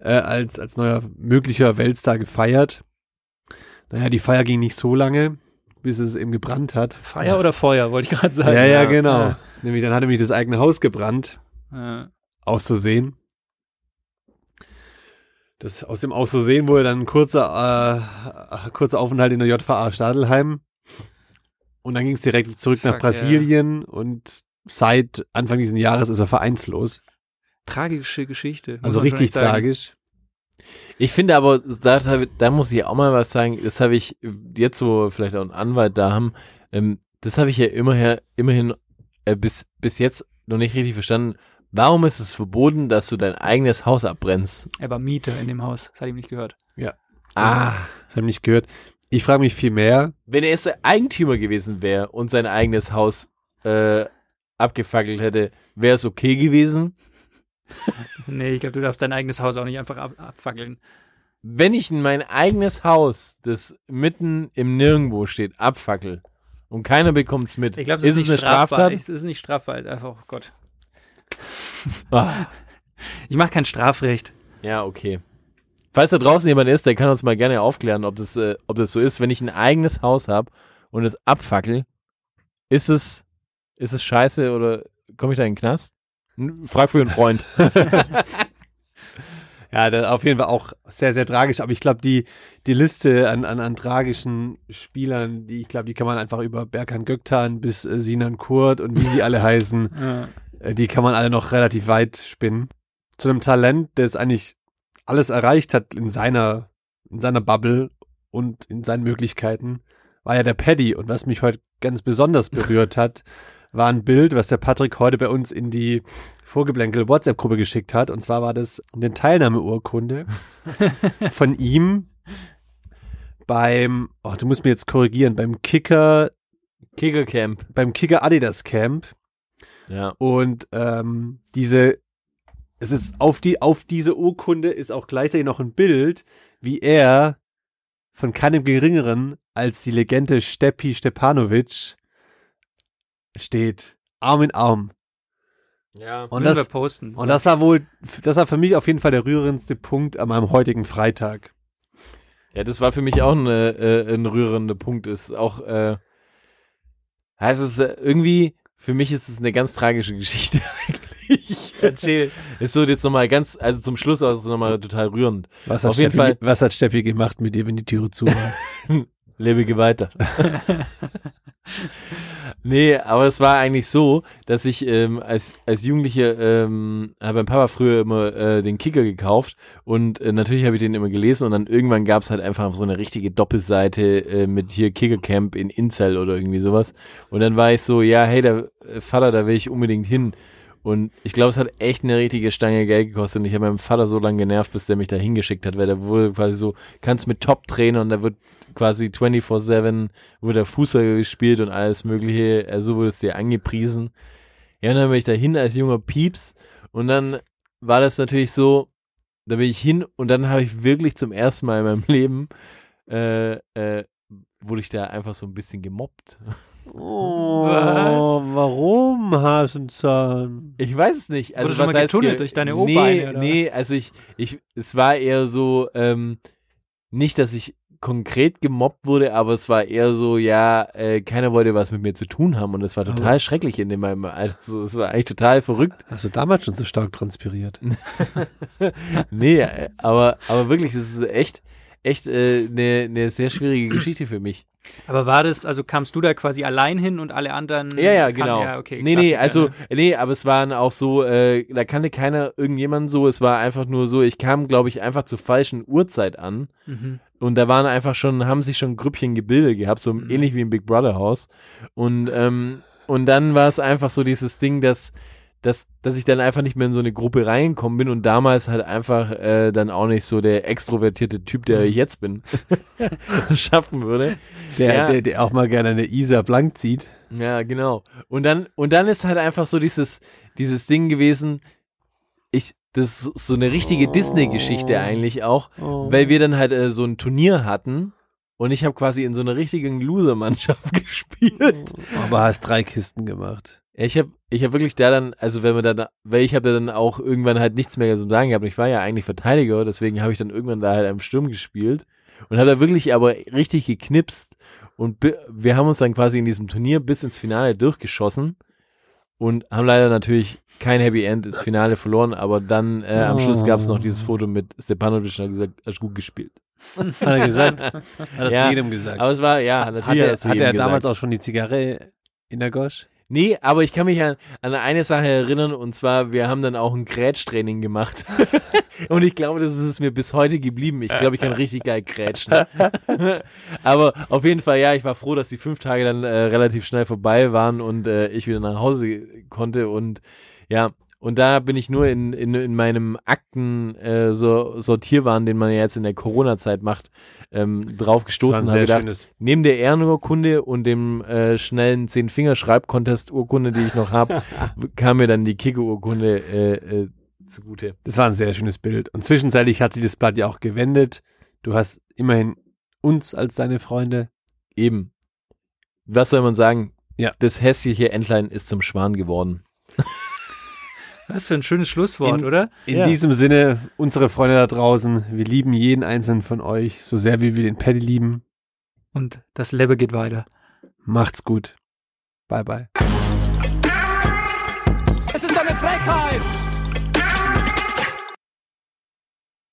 äh, als, als neuer möglicher Weltstar gefeiert. Naja, die Feier ging nicht so lange, bis es eben gebrannt hat. Feier oder Feuer, wollte ich gerade sagen. ja, ja, genau. Ja. Nämlich dann hat nämlich das eigene Haus gebrannt. Ja. auszusehen. Das aus dem Auszusehen wurde dann ein kurzer, äh, kurzer Aufenthalt in der JVA Stadelheim. Und dann ging es direkt zurück nach Fuck, Brasilien und seit Anfang dieses Jahres ist er vereinslos. Tragische Geschichte. Also richtig tragisch. Ich finde aber, da, da muss ich auch mal was sagen, das habe ich jetzt, wo wir vielleicht auch einen Anwalt da haben, ähm, das habe ich ja immerher, immerhin äh, bis, bis jetzt noch nicht richtig verstanden. Warum ist es verboten, dass du dein eigenes Haus abbrennst? Er war Mieter in dem Haus. Das hat ihm nicht gehört. Ah, Das habe ich nicht gehört. Ich frage mich viel mehr. wenn er jetzt Eigentümer gewesen wäre und sein eigenes Haus äh, abgefackelt hätte, wäre es okay gewesen? Nee, ich glaube, du darfst dein eigenes Haus auch nicht einfach ab abfackeln. Wenn ich mein eigenes Haus, das mitten im Nirgendwo steht, abfackel, und keiner bekommt's mit. Ich glaube, es ist ist, es nicht eine strafbar. Straftat? Es ist nicht strafbar. Einfach, oh Gott. Ah, Ich mache kein Strafrecht. ja, okay. Falls da draußen jemand ist, der kann uns mal gerne aufklären, ob das, äh, ob das so ist. Wenn ich ein eigenes Haus habe und es abfackel, ist es, ist es scheiße oder komme ich da in den Knast? Frag für einen Freund. Ja, das auf jeden Fall auch sehr, sehr tragisch. Aber ich glaube, die, die Liste an, an, an tragischen Spielern, die ich glaube, die kann man einfach über Berkan Göktan bis äh, Sinan Kurt und wie sie alle heißen, Ja. äh, die kann man alle noch relativ weit spinnen. Zu einem Talent, das eigentlich alles erreicht hat in seiner, in seiner Bubble und in seinen Möglichkeiten, war ja der Paddy. Und was mich heute ganz besonders berührt hat, war ein Bild, was der Patrick heute bei uns in die Vorgeblänkel WhatsApp-Gruppe geschickt hat. Und zwar war das eine Teilnahmeurkunde von ihm beim, oh, du musst mir jetzt korrigieren, beim Kicker, Kickercamp. beim Kicker Adidas Camp. Ja. Und ähm, diese, es ist auf die, auf diese Urkunde ist auch gleichzeitig noch ein Bild, wie er von keinem geringeren als die Legende Stepi Stepanovic steht. Arm in Arm. Ja. Und das, wir posten. und das war wohl, das war für mich auf jeden Fall der rührendste Punkt an meinem heutigen Freitag. Ja, das war für mich auch eine, äh, ein rührender Punkt. Ist auch, äh, heißt es äh, irgendwie, für mich ist es eine ganz tragische Geschichte eigentlich. Erzähl. Es wird jetzt nochmal ganz, also zum Schluss war es nochmal total rührend. Was hat, Auf jeden Steppi, Fall. was hat Steppi gemacht mit dir, wenn die Türe zu war? Lebe weiter. nee, aber es war eigentlich so, dass ich ähm, als, als Jugendliche ähm, habe mein Papa früher immer äh, den Kicker gekauft und äh, natürlich habe ich den immer gelesen und dann irgendwann gab es halt einfach so eine richtige Doppelseite äh, mit hier Kickercamp in Incel oder irgendwie sowas. Und dann war ich so, ja, hey, der äh, Vater, da will ich unbedingt hin und ich glaube, es hat echt eine richtige Stange Geld gekostet und ich habe meinem Vater so lange genervt, bis der mich da hingeschickt hat, weil der wurde quasi so, kannst mit Top-Trainer und da wird quasi 24-7 wurde der Fußball gespielt und alles mögliche, also wurde es dir angepriesen. Ja, und dann bin ich da hin als junger Pieps und dann war das natürlich so, da bin ich hin und dann habe ich wirklich zum ersten Mal in meinem Leben äh, äh, wurde ich da einfach so ein bisschen gemobbt. Oh, Was? warum Hasenzahn? Ich weiß es nicht. Also Wurde schon was mal getunnelt ge- durch deine Nee, O-Beine, oder nee, also ich, ich, es war eher so, ähm, nicht, dass ich konkret gemobbt wurde, aber es war eher so, ja, äh, keiner wollte was mit mir zu tun haben und es war total schrecklich in dem meinem Alter. So, es war eigentlich total verrückt. Hast du damals schon so stark transpiriert? nee, äh, aber, aber wirklich, es ist echt, echt äh, eine ne sehr schwierige Geschichte für mich. Aber war das, also kamst du da quasi allein hin und alle anderen? Ja, ja, genau. Ja, okay, nee, nee, also, ne? nee, aber es waren auch so, äh, da kannte keiner irgendjemand so, es war einfach nur so, ich kam, glaube ich, einfach zur falschen Uhrzeit an Mhm. und da waren einfach schon, haben sich schon Grüppchen gebildet gehabt, so Mhm. ähnlich wie im Big Brother Haus und, ähm, und dann war es einfach so dieses Ding, dass, dass, dass ich dann einfach nicht mehr in so eine Gruppe reingekommen bin und damals halt einfach äh, dann auch nicht so der extrovertierte Typ, der ich jetzt bin, schaffen würde. Der, Ja. der, der auch mal gerne eine Isa blank zieht. Ja, genau. Und dann, und dann ist halt einfach so dieses, dieses Ding gewesen, ich, das ist so- eine richtige Disney-Geschichte eigentlich auch, weil wir dann halt äh, so ein Turnier hatten und ich habe quasi in so einer richtigen Loser-Mannschaft gespielt. Aber hast drei Kisten gemacht. Ja, ich habe ich hab wirklich da dann, also wenn man dann, weil ich habe dann auch irgendwann halt nichts mehr zu sagen gehabt. Ich war ja eigentlich Verteidiger, deswegen habe ich dann irgendwann da halt am Sturm gespielt und habe da wirklich aber richtig geknipst und wir haben uns dann quasi in diesem Turnier bis ins Finale durchgeschossen und haben leider natürlich kein Happy End ins Finale verloren, aber dann äh, am Schluss gab es noch dieses Foto mit Stepanovic und hat gesagt, hast gut gespielt. Hat er gesagt? Hat er Ja, zu jedem gesagt. Aber es war, ja, natürlich hat er, er zu hat er gesagt. damals auch schon die Zigarre in der Gosch? Nee, aber ich kann mich an, an eine Sache erinnern und zwar, wir haben dann auch ein Grätschtraining gemacht. und ich glaube, das ist es mir bis heute geblieben. Ich glaube, ich kann richtig geil grätschen. aber auf jeden Fall, ja, ich war froh, dass die fünf Tage dann äh, relativ schnell vorbei waren und äh, ich wieder nach Hause konnte und ja, und da bin ich nur in, in, in meinem Akten äh, so Sortierwaren, den man ja jetzt in der Corona-Zeit macht, ähm, drauf gestoßen habe gedacht, schönes- neben der Ehrenurkunde und dem äh, schnellen Zehn-Finger-Schreib-Contest-Urkunde, die ich noch habe, kam mir dann die Kicke-Urkunde äh, äh, zugute. Das war ein sehr schönes Bild. Und zwischenzeitlich hat sich das Blatt ja auch gewendet. Du hast immerhin uns als deine Freunde. Eben. was soll man sagen? Ja. Das hässliche Entlein ist zum Schwan geworden. Was für ein schönes Schlusswort, In- oder? In Ja. diesem Sinne, unsere Freunde da draußen, wir lieben jeden einzelnen von euch, so sehr wie wir den Paddy lieben. Und das Lebe geht weiter. Macht's gut. Bye bye. Es ist eine Frechheit!